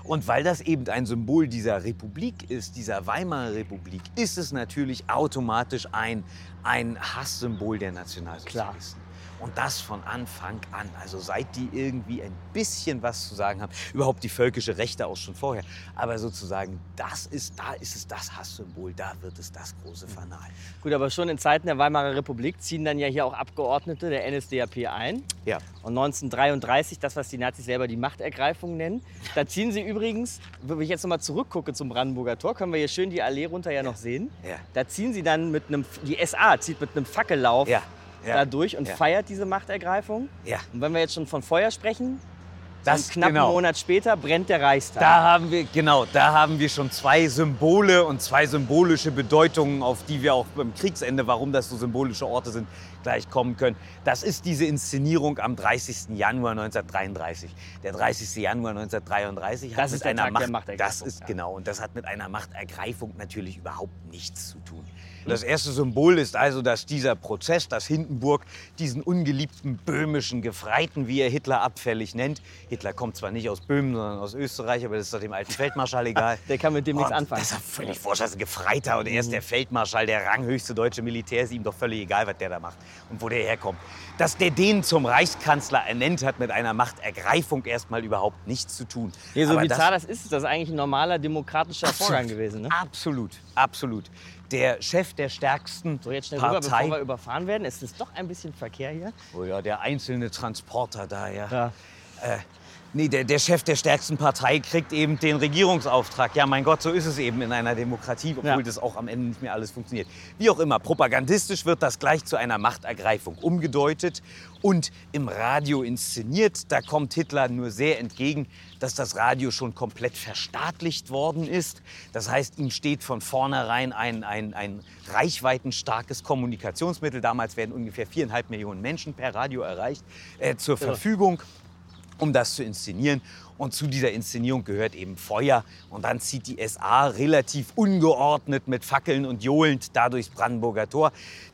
Und weil das eben ein Symbol dieser Republik ist, dieser Weimarer Republik, ist es natürlich automatisch ein, ein Hasssymbol der Nationalsozialisten. Und das von Anfang an. Also seit die irgendwie ein bisschen was zu sagen haben. Überhaupt die völkische Rechte auch schon vorher. Aber sozusagen, das ist, da ist es das Hasssymbol, da wird es das große Fanal. Gut, aber schon in Zeiten der Weimarer Republik ziehen dann ja hier auch Abgeordnete der NSDAP ein. Ja. Und 1933, das, was die Nazis selber die Machtergreifung nennen, da ziehen sie übrigens, wenn ich jetzt nochmal zurückgucke zum Brandenburger Tor, können wir hier schön die Allee runter ja noch sehen. Ja. Da ziehen sie dann mit einem, die SA zieht mit einem Fackellauf Ja. Ja. da durch und Ja. feiert diese Machtergreifung. Ja. Und wenn wir jetzt schon von Feuer sprechen, Das einen knappen genau. Monat später brennt der Reichstag. Da haben wir, genau, da haben wir schon zwei Symbole und zwei symbolische Bedeutungen, auf die wir auch beim Kriegsende, warum das so symbolische Orte sind, gleich kommen können. Das ist diese Inszenierung am 30. Januar 1933. Der 30. Januar 1933 hat Das mit einer Tag der Macht, Machtergreifung, das ist ja. genau, und das hat mit einer Machtergreifung natürlich überhaupt nichts zu tun. Das erste Symbol ist also, dass dieser Prozess, dass Hindenburg diesen ungeliebten böhmischen Gefreiten, wie er Hitler abfällig nennt, Hitler kommt zwar nicht aus Böhmen, sondern aus Österreich, aber das ist doch dem alten Feldmarschall egal. Der kann mit dem nichts Und anfangen. Das ist völlig wurscht, das ist ein Gefreiter und er ist der Feldmarschall, der ranghöchste deutsche Militär, ist ihm doch völlig egal, was der da macht und wo der herkommt. Dass der den zum Reichskanzler ernennt, hat mit einer Machtergreifung erstmal überhaupt nichts zu tun. Nee, so Aber bizarr das ist, ist das eigentlich ein normaler demokratischer Vorgang gewesen. Ne? Absolut, absolut. Der Chef der stärksten So, jetzt schnell rüber, bevor Partei. wir überfahren werden. Es ist doch ein bisschen Verkehr hier. oh ja, der einzelne Transporter da, ja. Ja. Äh, nee, der, der Chef der stärksten Partei kriegt eben den Regierungsauftrag. Ja, mein Gott, so ist es eben in einer Demokratie, obwohl Ja. das auch am Ende nicht mehr alles funktioniert. Wie auch immer, propagandistisch wird das gleich zu einer Machtergreifung umgedeutet und im Radio inszeniert. Da kommt Hitler nur sehr entgegen, dass das Radio schon komplett verstaatlicht worden ist. Das heißt, ihm steht von vornherein ein, ein, ein reichweitenstarkes Kommunikationsmittel, damals werden ungefähr viereinhalb Millionen Menschen per Radio erreicht, äh, zur Verfügung um das zu inszenieren. Und zu dieser Inszenierung gehört eben Feuer. Und dann zieht die SA relativ ungeordnet mit Fackeln und johlend da durchs Brandenburger Tor.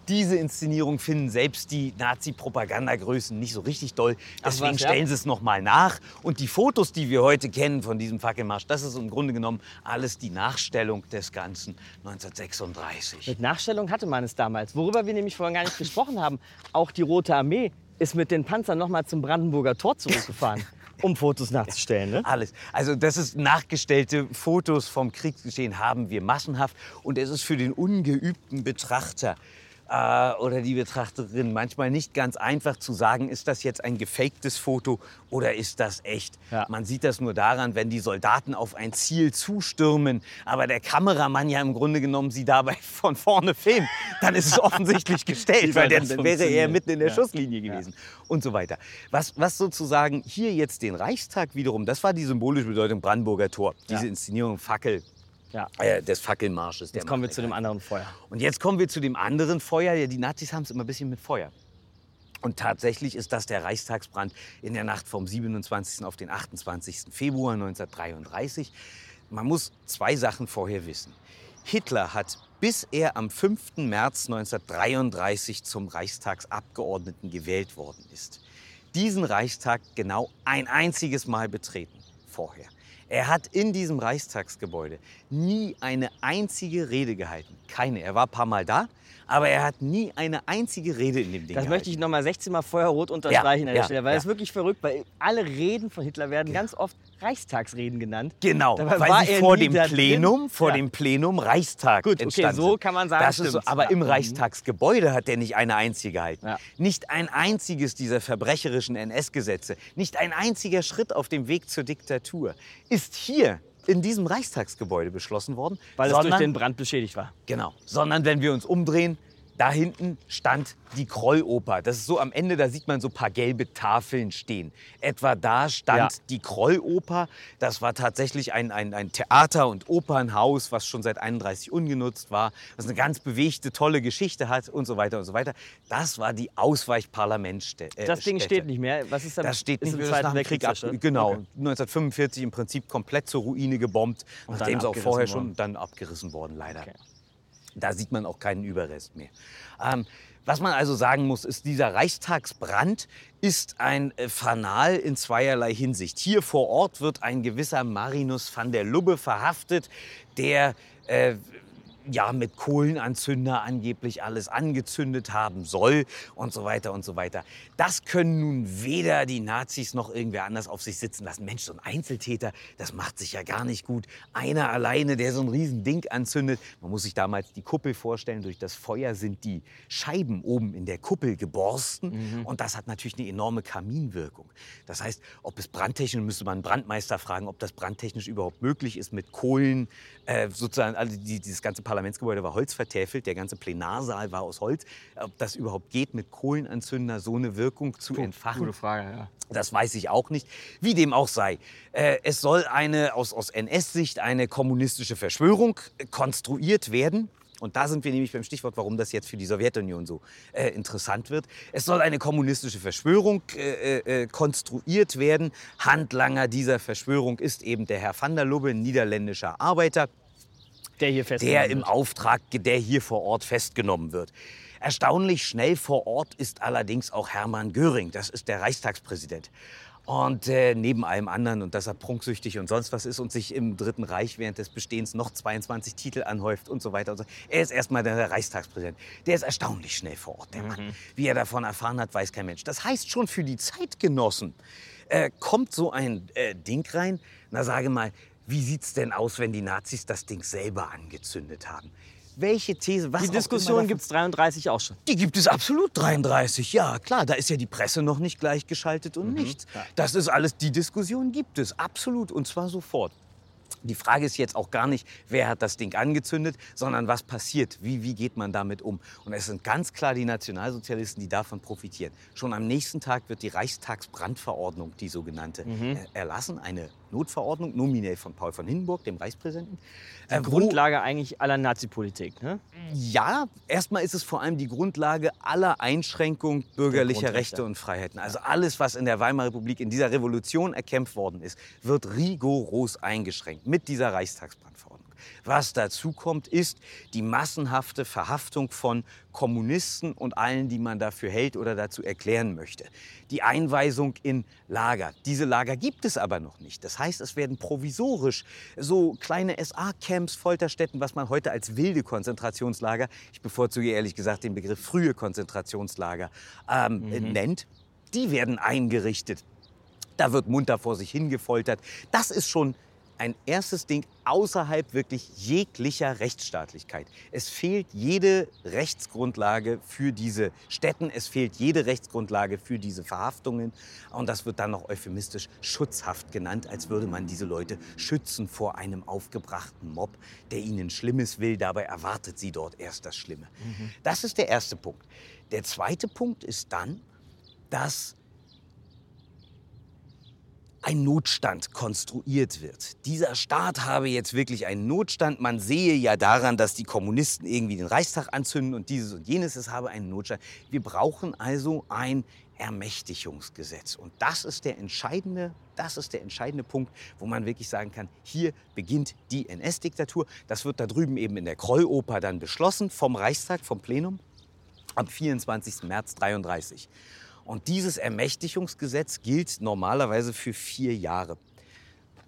Diese Inszenierung finden selbst die Nazi-Propagandagrößen nicht so richtig doll. Deswegen was, ja? stellen sie es noch mal nach. Und die Fotos, die wir heute kennen von diesem Fackelmarsch, das ist im Grunde genommen alles die Nachstellung des Ganzen 1936. Mit Nachstellung hatte man es damals. Worüber wir nämlich vorhin gar nicht gesprochen haben, auch die Rote Armee ist mit den Panzern noch mal zum Brandenburger Tor zurückgefahren, um Fotos nachzustellen. Ne? Alles. Also das ist nachgestellte Fotos vom Kriegsgeschehen haben wir massenhaft und es ist für den ungeübten Betrachter äh, oder die Betrachterin manchmal nicht ganz einfach zu sagen, ist das jetzt ein gefaktes Foto oder ist das echt. Ja. Man sieht das nur daran, wenn die Soldaten auf ein Ziel zustürmen, aber der Kameramann ja im Grunde genommen sie dabei von vorne filmt, dann ist es offensichtlich gestellt, weil dann wäre er mitten in der Ja. Schusslinie gewesen und so weiter. Was, was sozusagen hier jetzt den Reichstag wiederum, das war die symbolische Bedeutung Brandenburger Tor, diese Ja. Inszenierung Fackel. Ja. Äh, des Fackelmarsches. Jetzt kommen wir zu dem anderen Feuer. Und jetzt kommen wir zu dem anderen Feuer. Ja, die Nazis haben es immer ein bisschen mit Feuer. Und tatsächlich ist das der Reichstagsbrand in der Nacht vom 27. auf den 28. Februar 1933. Man muss zwei Sachen vorher wissen. Hitler hat, bis er am 5. März 1933 zum Reichstagsabgeordneten gewählt worden ist, diesen Reichstag genau ein einziges Mal betreten vorher. Er hat in diesem Reichstagsgebäude nie eine einzige Rede gehalten. Keine. Er war ein paar Mal da, aber er hat nie eine einzige Rede in dem Ding Das gehalten. möchte ich noch mal 16 Mal feuerrot unterstreichen Ja, an der ja, Stelle, weil ja. es wirklich verrückt, weil alle Reden von Hitler werden ganz oft Reichstagsreden genannt. Genau, Dabei weil war sie vor dem da drin. Plenum, vor Ja. dem Plenum Reichstag Gut, okay, so kann man sagen, Das ist so, aber Ja. im Mhm. Reichstagsgebäude hat er nicht eine einzige gehalten. Ja. Nicht ein einziges dieser verbrecherischen NS-Gesetze, nicht ein einziger Schritt auf dem Weg zur Diktatur ist hier in diesem Reichstagsgebäude beschlossen worden. Weil es durch sondern- den Brand beschädigt war. Genau. Sondern wenn wir uns umdrehen, da hinten stand die Krolloper. Das ist so am Ende, da sieht man so ein paar gelbe Tafeln stehen. Etwa da stand Ja. die Krolloper. Das war tatsächlich ein, ein, ein Theater- und Opernhaus, was schon seit 31 ungenutzt war, was eine ganz bewegte, tolle Geschichte hat und so weiter und so weiter. Das war die Ausweichparlamentsstätte. Das Ding steht nicht mehr. Was ist damit? Das steht ist nicht im mehr, das Zweiten nach dem Krieg ab, zerstört? Genau, Okay. 1945 im Prinzip komplett zur Ruine gebombt, Und nachdem es auch vorher worden. schon dann abgerissen worden, leider. Okay. Da sieht man auch keinen Überrest mehr. Ähm, was man also sagen muss, ist, dieser Reichstagsbrand ist ein äh, Fanal in zweierlei Hinsicht. Hier vor Ort wird ein gewisser Marinus van der Lubbe verhaftet, der äh, ja, mit Kohlenanzünder angeblich alles angezündet haben soll und so weiter und so weiter. Das können nun weder die Nazis noch irgendwer anders auf sich sitzen lassen. Mensch, so ein Einzeltäter, das macht sich ja gar nicht gut. Einer alleine, der so ein Riesending anzündet. Man muss sich damals die Kuppel vorstellen. Durch das Feuer sind die Scheiben oben in der Kuppel geborsten. Und das hat natürlich eine enorme Kaminwirkung. Das heißt, ob es brandtechnisch, müsste man einen Brandmeister fragen, ob das brandtechnisch überhaupt möglich ist mit Kohlen. Äh, sozusagen, also die, dieses ganze Parlamentsgebäude war holzvertäfelt, der ganze Plenarsaal war aus Holz. Ob das überhaupt geht, mit Kohlenanzünder so eine Wirkung zu entfachen, Gute Frage, ja. das weiß ich auch nicht. Wie dem auch sei. Äh, es soll eine, aus, aus NS-Sicht eine kommunistische Verschwörung äh, konstruiert werden. Und da sind wir nämlich beim Stichwort, warum das jetzt für die Sowjetunion so äh, interessant wird. Es soll eine kommunistische Verschwörung äh, äh, konstruiert werden. Handlanger dieser Verschwörung ist eben der Herr van der Lubbe, niederländischer Arbeiter Der hier festgenommen der im wird. Auftrag, der hier vor Ort festgenommen wird. Erstaunlich schnell vor Ort ist allerdings auch Hermann Göring. Das ist der Reichstagspräsident. Und äh, neben allem anderen, und dass er prunksüchtig und sonst was ist und sich im Dritten Reich während des Bestehens noch 22 Titel anhäuft und so weiter. Und so. Er ist erstmal der Reichstagspräsident. Der ist erstaunlich schnell vor Ort, der Mann. Wie er davon erfahren hat, weiß kein Mensch. Das heißt schon für die Zeitgenossen äh, kommt so ein äh, Ding rein. Na, sage mal, wie sieht's denn aus, wenn die Nazis das Ding selber angezündet haben? welche These, was Die Diskussion gibt es 33 auch schon. die gibt es absolut 33, ja klar. Da ist ja die Presse noch nicht gleichgeschaltet und nichts. Das ist alles, die Diskussion gibt es, absolut und zwar sofort. Die Frage ist jetzt auch gar nicht, wer hat das Ding angezündet, sondern was passiert, wie, wie geht man damit um. Und es sind ganz klar die Nationalsozialisten, die davon profitieren. Schon am nächsten Tag wird die Reichstagsbrandverordnung, die sogenannte, äh, erlassen. Eine Notverordnung, nominell von Paul von Hindenburg, dem Reichspräsidenten. äh, wo- Grundlage eigentlich aller Nazi-Politik. Ne? ja, erstmal ist es vor allem die Grundlage aller Einschränkung bürgerlicher. Rechte und Freiheiten. Also alles, was in der Weimarer Republik in dieser Revolution erkämpft worden ist, wird rigoros eingeschränkt mit dieser Reichstagsbrandverordnung. Was dazu kommt, ist die massenhafte Verhaftung von Kommunisten und allen, die man dafür hält oder dazu erklären möchte. Die Einweisung in Lager. Diese Lager gibt es aber noch nicht. Das heißt, es werden provisorisch so kleine SA-Camps, Folterstätten, was man heute als wilde Konzentrationslager, ich bevorzuge ehrlich gesagt den Begriff frühe Konzentrationslager, ähm, äh, nennt. Die werden eingerichtet. Da wird munter vor sich hingefoltert. Das ist schon ein erstes Ding außerhalb wirklich jeglicher Rechtsstaatlichkeit. Es fehlt jede Rechtsgrundlage für diese Städten, es fehlt jede Rechtsgrundlage für diese Verhaftungen. Und das wird dann noch euphemistisch Schutzhaft genannt, als würde man diese Leute schützen vor einem aufgebrachten Mob, der ihnen Schlimmes will. Dabei erwartet sie dort erst das Schlimme. Das ist der erste Punkt. Der zweite Punkt ist dann, dass ein Notstand konstruiert wird. Dieser Staat habe jetzt wirklich einen Notstand. Man sehe ja daran, dass die Kommunisten irgendwie den Reichstag anzünden und dieses und jenes. Es habe einen Notstand. Wir brauchen also ein Ermächtigungsgesetz. Und das ist der entscheidende, das ist der entscheidende Punkt, wo man wirklich sagen kann, hier beginnt die NS-Diktatur. Das wird da drüben eben in der Krolloper dann beschlossen vom Reichstag, vom Plenum am 24. März 33. Und dieses Ermächtigungsgesetz gilt normalerweise für vier Jahre.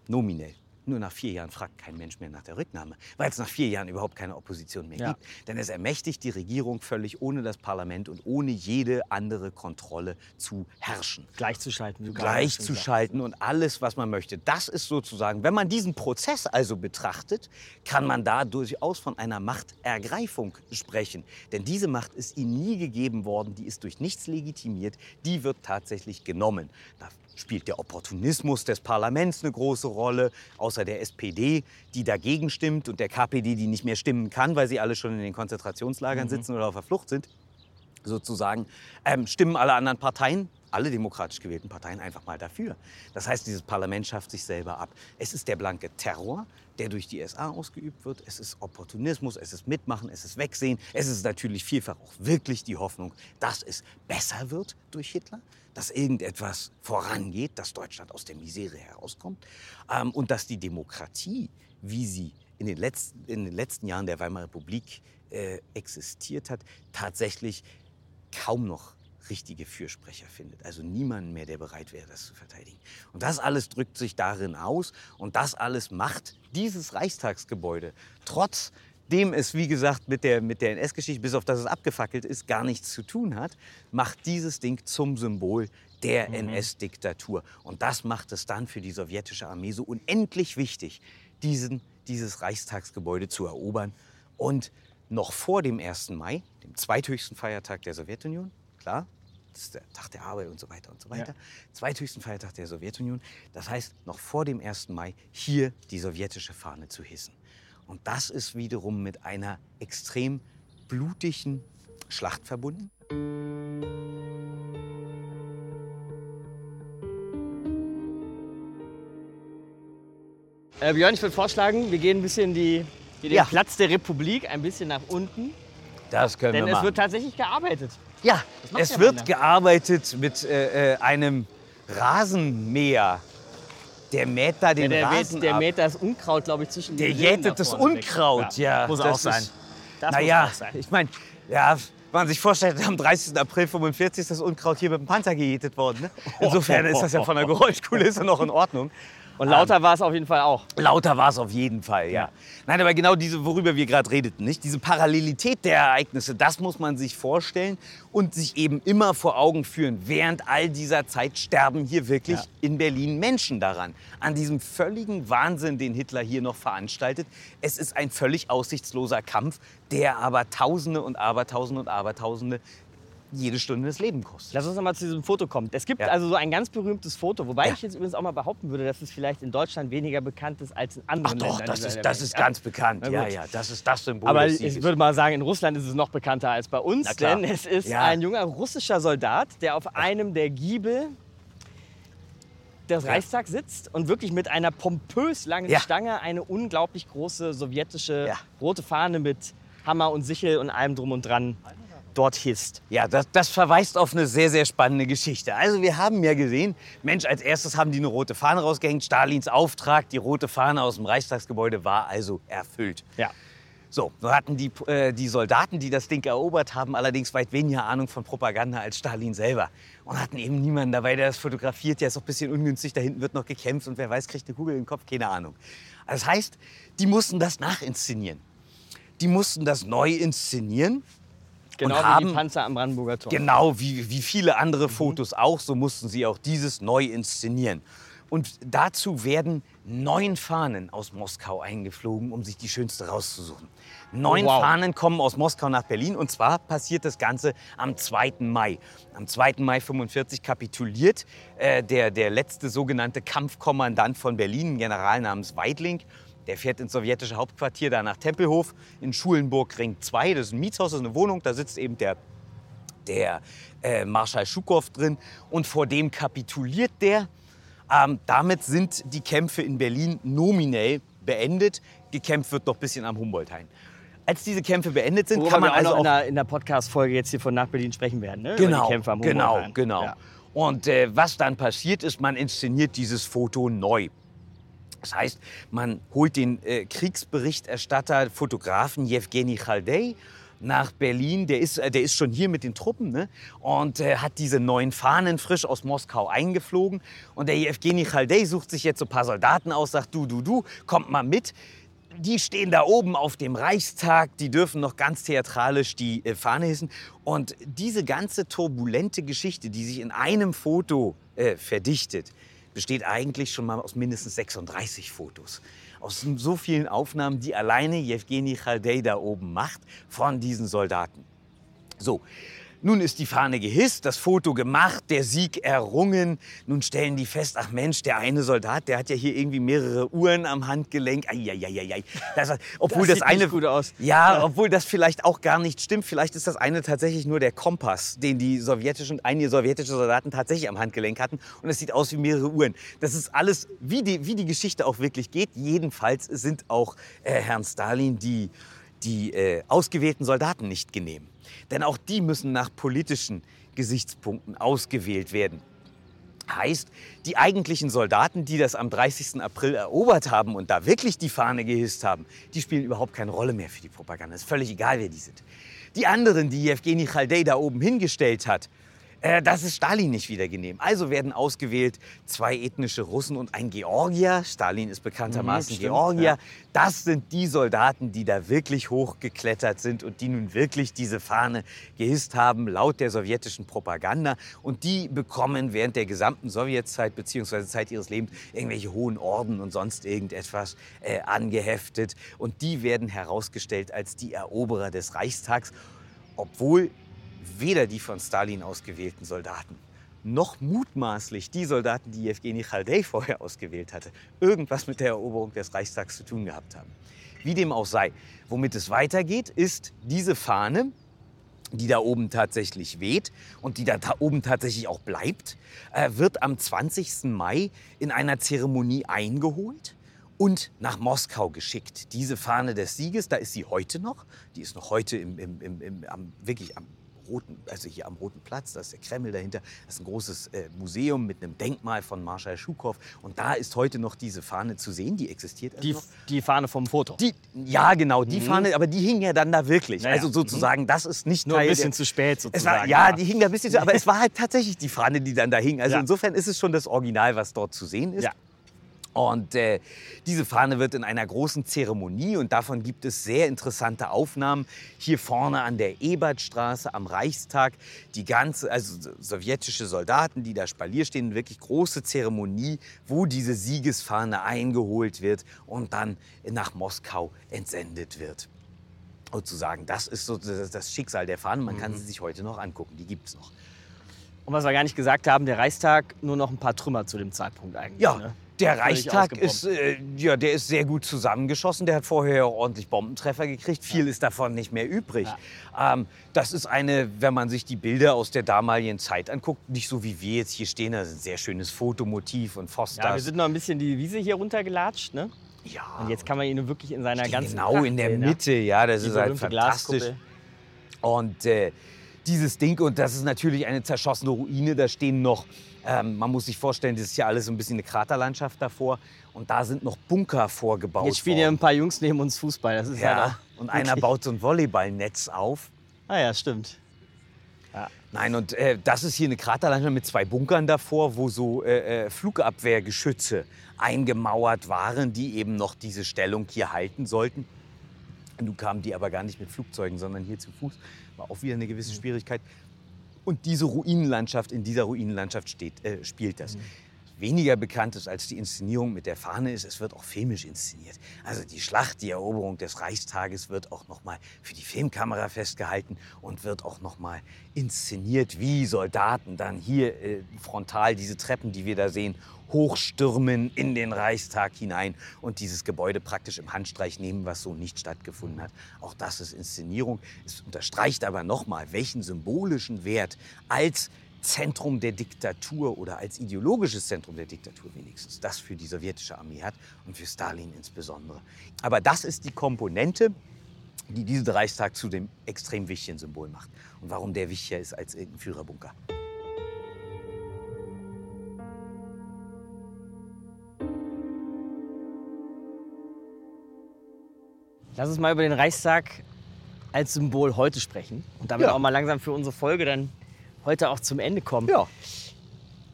Nominell. Nur nach vier Jahren fragt kein Mensch mehr nach der Rücknahme, weil es nach vier Jahren überhaupt keine Opposition mehr Ja. gibt. Denn es ermächtigt die Regierung völlig ohne das Parlament und ohne jede andere Kontrolle zu herrschen Gleichzuschalten. wie du gerade gleich schon zu sagst. schalten und alles, was man möchte. Das ist sozusagen, wenn man diesen Prozess also betrachtet, kann man da durchaus von einer Machtergreifung sprechen. Denn diese Macht ist ihnen nie gegeben worden, die ist durch nichts legitimiert, die wird tatsächlich genommen. Spielt der Opportunismus des Parlaments eine große Rolle, außer der SPD, die dagegen stimmt und der KPD, die nicht mehr stimmen kann, weil sie alle schon in den Konzentrationslagern sitzen oder auf der Flucht sind sozusagen, ähm, stimmen alle anderen Parteien, alle demokratisch gewählten Parteien, einfach mal dafür. Das heißt, dieses Parlament schafft sich selber ab. Es ist der blanke Terror, der durch die SA ausgeübt wird. Es ist Opportunismus, es ist Mitmachen, es ist Wegsehen. Es ist natürlich vielfach auch wirklich die Hoffnung, dass es besser wird durch Hitler, dass irgendetwas vorangeht, dass Deutschland aus der Misere herauskommt ähm, und dass die Demokratie, wie sie in den letzten, in den letzten Jahren der Weimarer Republik äh, existiert hat, tatsächlich kaum noch richtige Fürsprecher findet. Also niemanden mehr, der bereit wäre, das zu verteidigen. Und das alles drückt sich darin aus und das alles macht dieses Reichstagsgebäude trotz dem es, wie gesagt, mit der, mit der NS-Geschichte, bis auf das es abgefackelt ist, gar nichts zu tun hat, macht dieses Ding zum Symbol der NS-Diktatur. Und das macht es dann für die sowjetische Armee so unendlich wichtig, diesen, dieses Reichstagsgebäude zu erobern. Und noch vor dem 1. Mai, dem zweithöchsten Feiertag der Sowjetunion, klar, das ist der Tag der Arbeit und so weiter und so weiter, zweithöchsten Feiertag der Sowjetunion, das heißt, noch vor dem 1. Mai hier die sowjetische Fahne zu hissen. Und das ist wiederum mit einer extrem blutigen Schlacht verbunden. Äh, Björn, ich würde vorschlagen, wir gehen ein bisschen die, den Ja. Platz der Republik ein bisschen nach unten. Das können Denn wir es machen. wird tatsächlich gearbeitet. ja, es der wird da? gearbeitet mit äh, äh, einem Rasenmäher. Der mäht da den der, Rasen mäht, der ab. mäht das Unkraut, glaube ich, zwischen Der den jätet da das. Unkraut, ja. Muss das auch sein. ist- Das naja, muss auch sein. ich meine, ja, wenn man sich vorstellt, am 30. April 45 ist das Unkraut hier mit dem Panzer gejätet worden. Ne? Insofern ist das ja von der Geräuschkulisse noch in Ordnung. Und lauter war es auf jeden Fall auch. Lauter war es auf jeden Fall, ja. Ja. Nein, aber genau diese, worüber wir gerade redeten, nicht? Diese Parallelität der Ereignisse, das muss man sich vorstellen und sich eben immer vor Augen führen. Während all dieser Zeit sterben hier wirklich Ja. in Berlin Menschen daran. An diesem völligen Wahnsinn, den Hitler hier noch veranstaltet. Es ist ein völlig aussichtsloser Kampf, der aber Tausende und Abertausende und Abertausende jede Stunde das Leben kostet. Lass uns noch mal zu diesem Foto kommen. Es gibt Ja. also so ein ganz berühmtes Foto, wobei Ja. ich jetzt übrigens auch mal behaupten würde, dass es vielleicht in Deutschland weniger bekannt ist als in Ach anderen doch, Ländern. das ist, das ist Ja. ganz bekannt. Ja, ja, das ist das Symbol Aber ich würde mal sagen, in Russland ist es noch bekannter als bei uns, denn es ist Ja. ein junger russischer Soldat, der auf einem der Giebel des Reichstags sitzt und wirklich mit einer pompös langen Ja. Stange eine unglaublich große sowjetische Ja. rote Fahne mit Hammer und Sichel und allem drum und dran dort hisst. Ja, das, das verweist auf eine sehr, sehr spannende Geschichte. Also wir haben ja gesehen, Mensch, als erstes haben die eine rote Fahne rausgehängt. Stalins Auftrag, die rote Fahne aus dem Reichstagsgebäude war also erfüllt. Ja. So, nun hatten die, äh, die Soldaten, die das Ding erobert haben, allerdings weit weniger Ahnung von Propaganda als Stalin selber. Und hatten eben niemanden dabei, der das fotografiert. Ja, ist auch ein bisschen ungünstig, da hinten wird noch gekämpft und wer weiß, kriegt eine Kugel in den Kopf, keine Ahnung. Das heißt, die mussten das nachinszenieren. Die mussten das neu inszenieren. Genau und wie haben, die Panzer am Brandenburger Tor. Genau, wie, wie viele andere Fotos auch, so mussten sie auch dieses neu inszenieren. Und dazu werden neun Fahnen aus Moskau eingeflogen, um sich die schönste rauszusuchen. Neun Oh, wow. Fahnen kommen aus Moskau nach Berlin und zwar passiert das Ganze am 2. Mai. Am 2. Mai 45 kapituliert äh, der, der letzte sogenannte Kampfkommandant von Berlin, ein General namens Weidling. Der fährt ins sowjetische Hauptquartier, da nach Tempelhof in Schulenburg Ring 2. Das ist ein Mietshaus, das ist eine Wohnung, da sitzt eben der der äh, Marschall Schukow drin und vor dem kapituliert der. Ähm, damit sind die Kämpfe in Berlin nominell beendet. Gekämpft wird noch ein bisschen am Humboldthain. Als diese Kämpfe beendet sind, Worüber kann man wir auch also noch in auch der, in der Podcast-Folge jetzt hier von nach Berlin sprechen werden. Ne? Über Genau, die Kämpfe am genau, genau. Ja. Und äh, was dann passiert ist, man inszeniert dieses Foto neu. Das heißt, man holt den äh, Kriegsberichterstatter, Fotografen Jewgeni Chaldei nach Berlin. Der ist, äh, der ist schon hier mit den Truppen ne? und äh, hat diese neuen Fahnen frisch aus Moskau eingeflogen. Und der Jewgeni Chaldei sucht sich jetzt so ein paar Soldaten aus, sagt, du, du, du, kommt mal mit. Die stehen da oben auf dem Reichstag, die dürfen noch ganz theatralisch die äh, Fahne hissen. Und diese ganze turbulente Geschichte, die sich in einem Foto äh, verdichtet, besteht eigentlich schon mal aus mindestens 36 Fotos. Aus so vielen Aufnahmen, die alleine Jewgeni Chaldei da oben macht von diesen Soldaten. So, nun ist die Fahne gehisst, das Foto gemacht, der Sieg errungen. Nun stellen die fest, ach Mensch, der eine Soldat, der hat ja hier irgendwie mehrere Uhren am Handgelenk. Eieieiei. Das, obwohl Das das, eine gut aus. Ja, obwohl das vielleicht auch gar nicht stimmt. Vielleicht ist das eine tatsächlich nur der Kompass, den die sowjetischen, einige sowjetische Soldaten tatsächlich am Handgelenk hatten. Und es sieht aus wie mehrere Uhren. Das ist alles, wie die, wie die Geschichte auch wirklich geht. Jedenfalls sind auch äh, Herrn Stalin die, die äh, ausgewählten Soldaten nicht genehm. Denn auch die müssen nach politischen Gesichtspunkten ausgewählt werden. Heißt, die eigentlichen Soldaten, die das am 30. April erobert haben und da wirklich die Fahne gehisst haben, die spielen überhaupt keine Rolle mehr für die Propaganda. Es ist völlig egal, wer die sind. Die anderen, die Jewgeni Chaldei da oben hingestellt hat, äh, das ist Stalin nicht wieder genehm. Also werden ausgewählt zwei ethnische Russen und ein Georgier. Stalin ist bekanntermaßen Mhm, stimmt, Georgier. ja. Das sind die Soldaten, die da wirklich hochgeklettert sind und die nun wirklich diese Fahne gehisst haben, laut der sowjetischen Propaganda. Und die bekommen während der gesamten Sowjetzeit bzw. Zeit ihres Lebens irgendwelche hohen Orden und sonst irgendetwas äh, angeheftet. Und die werden herausgestellt als die Eroberer des Reichstags, obwohl weder die von Stalin ausgewählten Soldaten noch mutmaßlich die Soldaten, die Jewgeni Chaldei vorher ausgewählt hatte, irgendwas mit der Eroberung des Reichstags zu tun gehabt haben. Wie dem auch sei, womit es weitergeht, ist diese Fahne, die da oben tatsächlich weht und die da ta- oben tatsächlich auch bleibt, äh, wird am 20. Mai in einer Zeremonie eingeholt und nach Moskau geschickt. Diese Fahne des Sieges, da ist sie heute noch. Die ist noch heute im, im, im, am, wirklich am roten, also hier am Roten Platz, da ist der Kreml dahinter. Das ist ein großes äh, Museum mit einem Denkmal von Marschall Schukow. Und da ist heute noch diese Fahne zu sehen. Die existiert also Die, noch. die Fahne vom Foto. Die, ja, genau, die Fahne, aber die hing ja dann da wirklich. Naja. Also sozusagen, das ist nicht Nur ein Teil bisschen der, zu spät sozusagen. war, ja, die hing da ein bisschen zu, aber es war halt tatsächlich die Fahne, die dann da hing. Also Ja. insofern ist es schon das Original, was dort zu sehen ist. Ja. Und äh, diese Fahne wird in einer großen Zeremonie und davon gibt es sehr interessante Aufnahmen. Hier vorne an der Ebertstraße am Reichstag, die ganze, also so- sowjetische Soldaten, die da Spalier stehen, wirklich große Zeremonie, wo diese Siegesfahne eingeholt wird und dann nach Moskau entsendet wird. Sozusagen, das ist so das Schicksal der Fahne. Man kann sie sich heute noch angucken, die gibt es noch. Und was wir gar nicht gesagt haben, der Reichstag nur noch ein paar Trümmer zu dem Zeitpunkt eigentlich. Ja, ne? Der Reichstag ist, äh, ja, der ist sehr gut zusammengeschossen. Der hat vorher ja ordentlich Bombentreffer gekriegt. Viel ist davon nicht mehr übrig. Ähm, das ist eine, wenn man sich die Bilder aus der damaligen Zeit anguckt, nicht so wie wir jetzt hier stehen. Das ist ein sehr schönes Fotomotiv und Fosters. Ja, wir sind noch ein bisschen die Wiese hier runtergelatscht, ne? ja, Und jetzt kann man ihn wirklich in seiner ganzen genau Pracht in der sehen, ja? Mitte. Ja, das ist halt fantastisch. Glaskuppel. Und äh, dieses Ding, und das ist natürlich eine zerschossene Ruine, da stehen noch, ähm, man muss sich vorstellen, das ist ja alles so ein bisschen eine Kraterlandschaft davor. Und da sind noch Bunker vorgebaut Jetzt spielen worden. ja ein paar Jungs neben uns Fußball. Das ist Ja, auch und einer wirklich- baut so ein Volleyballnetz auf. Ah ja, stimmt. Nein, und äh, das ist hier eine Kraterlandschaft mit zwei Bunkern davor, wo so äh, äh, Flugabwehrgeschütze eingemauert waren, die eben noch diese Stellung hier halten sollten. Nun kamen die aber gar nicht mit Flugzeugen, sondern hier zu Fuß. War auch wieder eine gewisse Schwierigkeit. Und diese Ruinenlandschaft, in dieser Ruinenlandschaft steht, äh, spielt das. Weniger bekannt ist als die Inszenierung mit der Fahne ist, es wird auch filmisch inszeniert. Also die Schlacht, die Eroberung des Reichstages wird auch noch mal für die Filmkamera festgehalten und wird auch noch mal inszeniert, wie Soldaten dann hier äh, frontal diese Treppen, die wir da sehen, hochstürmen in den Reichstag hinein und dieses Gebäude praktisch im Handstreich nehmen, was so nicht stattgefunden hat. Auch das ist Inszenierung. Es unterstreicht aber nochmal, welchen symbolischen Wert als Zentrum der Diktatur oder als ideologisches Zentrum der Diktatur wenigstens das für die sowjetische Armee hat und für Stalin insbesondere. Aber das ist die Komponente, die diesen Reichstag zu dem extrem wichtigen Symbol macht. Und warum der wichtiger ist als irgendein Führerbunker. Lass uns mal über den Reichstag als Symbol heute sprechen. Und damit Ja. auch mal langsam für unsere Folge dann heute auch zum Ende kommen. Ja.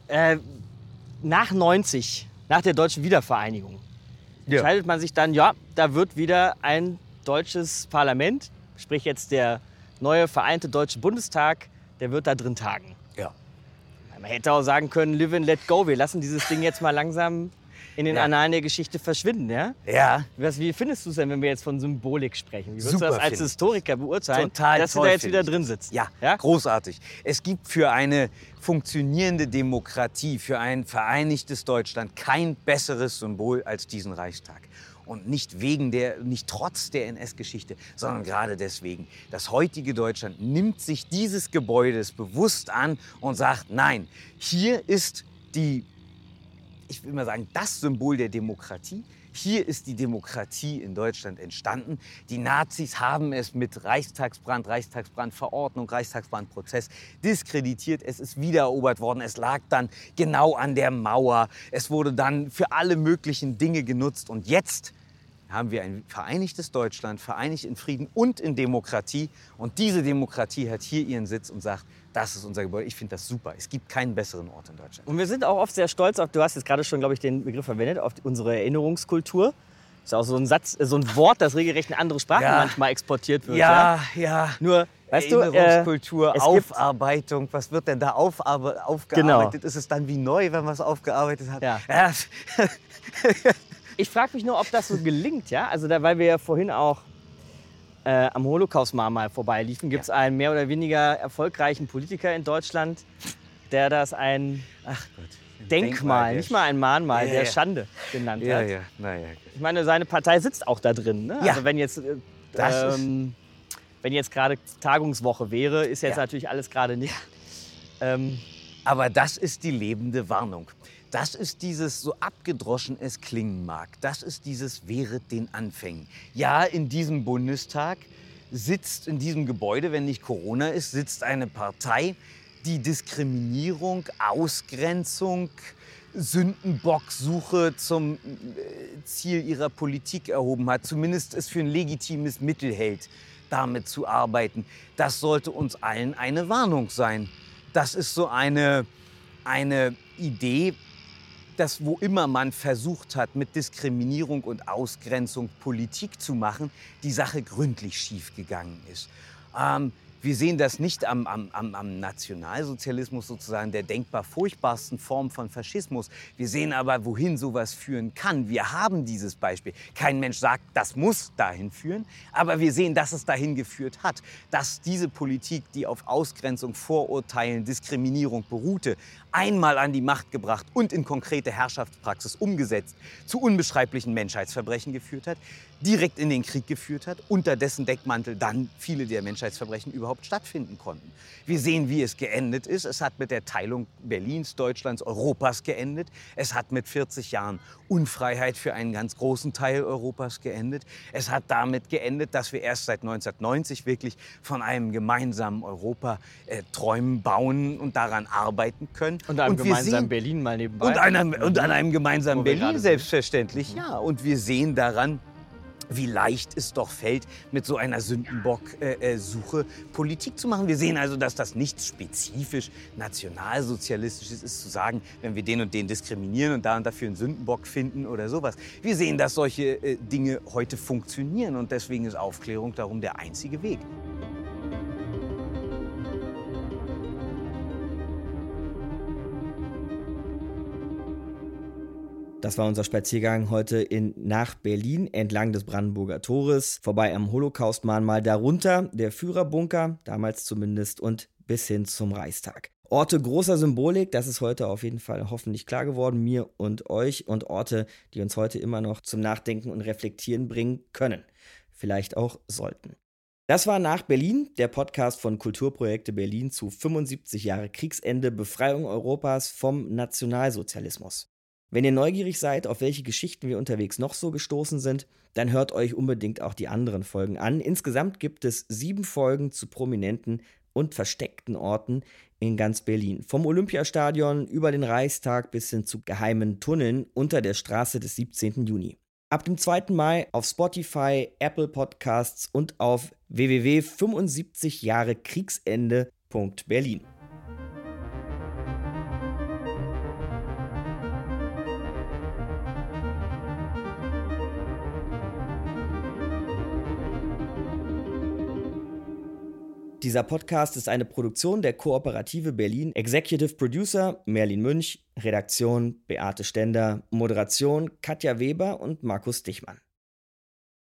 Äh, nach 90, nach der deutschen Wiedervereinigung, Ja. entscheidet man sich dann, ja, da wird wieder ein deutsches Parlament, sprich jetzt der neue vereinte Deutsche Bundestag, der wird da drin tagen. Ja. Man hätte auch sagen können, live and let go, wir lassen dieses Ding jetzt mal langsam in den Ja. Annalen der Geschichte verschwinden. Ja? Ja. Was, wie findest du es denn, wenn wir jetzt von Symbolik sprechen? Wie würdest Super du das als Historiker beurteilen, Total dass wir toll da jetzt wieder drin sitzen? Ja, Ja? großartig. Es gibt für eine funktionierende Demokratie, für ein vereinigtes Deutschland kein besseres Symbol als diesen Reichstag. Und nicht wegen der, nicht trotz der NS-Geschichte, sondern gerade deswegen. Das heutige Deutschland nimmt sich dieses Gebäudes bewusst an und sagt, nein, hier ist die ich will mal sagen, das Symbol der Demokratie. Hier ist die Demokratie in Deutschland entstanden. Die Nazis haben es mit Reichstagsbrand, Reichstagsbrandverordnung, Reichstagsbrandprozess diskreditiert. Es ist wiedererobert worden. Es lag dann genau an der Mauer. Es wurde dann für alle möglichen Dinge genutzt. Und jetzt haben wir ein vereinigtes Deutschland, vereinigt in Frieden und in Demokratie. Und diese Demokratie hat hier ihren Sitz und sagt, das ist unser Gebäude. Ich finde das super. Es gibt keinen besseren Ort in Deutschland. Und wir sind auch oft sehr stolz auf, du hast jetzt gerade schon, glaube ich, den Begriff verwendet, auf unsere Erinnerungskultur. Das ist auch so ein Satz, äh, so ein Wort, das regelrecht in andere Sprachen Ja. manchmal exportiert wird. Ja, ja. Nur, weißt du, äh, Erinnerungskultur, es gibt- Aufarbeitung. Was wird denn da aufarbe aufgearbeitet? Ist es dann wie neu, wenn man es aufgearbeitet hat? Ja. Ja. Ich frage mich nur, ob das so gelingt, ja? Also, da, weil wir ja vorhin auch äh, am Holocaust-Mahnmal vorbeiliefen, gibt es einen mehr oder weniger erfolgreichen Politiker in Deutschland, der das ein Ach Gott. Denkmal, der nicht mal ein Mahnmal, Ja, der ja. Schande genannt Ja, hat. ja, naja. Ich meine, seine Partei sitzt auch da drin. Ne? Ja. Also wenn jetzt, äh, ähm, wenn jetzt gerade Tagungswoche wäre, ist jetzt Ja. natürlich alles gerade nicht. Ähm, Aber das ist die lebende Warnung. Das ist dieses, so abgedroschen es klingen mag, das ist dieses Wehret den Anfängen. Ja, in diesem Bundestag sitzt, in diesem Gebäude, wenn nicht Corona ist, sitzt eine Partei, die Diskriminierung, Ausgrenzung, Sündenbocksuche zum äh, Ziel ihrer Politik erhoben hat, zumindest es für ein legitimes Mittel hält, damit zu arbeiten. Das sollte uns allen eine Warnung sein. Das ist so eine, eine Idee, dass wo immer man versucht hat, mit Diskriminierung und Ausgrenzung Politik zu machen, die Sache gründlich schiefgegangen ist. Ähm, wir sehen das nicht am, am, am, Nationalsozialismus sozusagen, der denkbar furchtbarsten Form von Faschismus. Wir sehen aber, wohin sowas führen kann. Wir haben dieses Beispiel. Kein Mensch sagt, das muss dahin führen, aber wir sehen, dass es dahin geführt hat. Dass diese Politik, die auf Ausgrenzung, Vorurteilen, Diskriminierung beruhte, einmal an die Macht gebracht und in konkrete Herrschaftspraxis umgesetzt, zu unbeschreiblichen Menschheitsverbrechen geführt hat, direkt in den Krieg geführt hat, unter dessen Deckmantel dann viele der Menschheitsverbrechen überhaupt stattfinden konnten. Wir sehen, wie es geendet ist. Es hat mit der Teilung Berlins, Deutschlands, Europas geendet. Es hat mit 40 Jahren Unfreiheit für einen ganz großen Teil Europas geendet. Es hat damit geendet, dass wir erst seit 1990 wirklich von einem gemeinsamen Europa äh, träumen, bauen und daran arbeiten können. Und einem und gemeinsamen Berlin mal nebenbei. Und, einem, und an einem gemeinsamen Wo wir Berlin gerade sind. selbstverständlich, ja. Und wir sehen daran, wie leicht es doch fällt, mit so einer Sündenbock-Suche Politik zu machen. Wir sehen also, dass das nichts spezifisch nationalsozialistisches ist, zu sagen, wenn wir den und den diskriminieren und da und dafür einen Sündenbock finden oder sowas. Wir sehen, dass solche äh, Dinge heute funktionieren und deswegen ist Aufklärung darum der einzige Weg. Das war unser Spaziergang heute in, nach Berlin entlang des Brandenburger Tores, vorbei am Holocaust-Mahnmal, darunter der Führerbunker, damals zumindest, und bis hin zum Reichstag. Orte großer Symbolik, das ist heute auf jeden Fall hoffentlich klar geworden, mir und euch, und Orte, die uns heute immer noch zum Nachdenken und Reflektieren bringen können. Vielleicht auch sollten. Das war nach Berlin, der Podcast von Kulturprojekte Berlin zu 75 Jahre Kriegsende, Befreiung Europas vom Nationalsozialismus. Wenn ihr neugierig seid, auf welche Geschichten wir unterwegs noch so gestoßen sind, dann hört euch unbedingt auch die anderen Folgen an. Insgesamt gibt es sieben Folgen zu prominenten und versteckten Orten in ganz Berlin. Vom Olympiastadion über den Reichstag bis hin zu geheimen Tunneln unter der Straße des 17. Juni. Ab dem 2. Mai auf Spotify, Apple Podcasts und auf www.75jahrekriegsende.berlin. Dieser Podcast ist eine Produktion der Kooperative Berlin. Executive Producer Merlin Münch, Redaktion Beate Stender, Moderation Katja Weber und Markus Dichmann.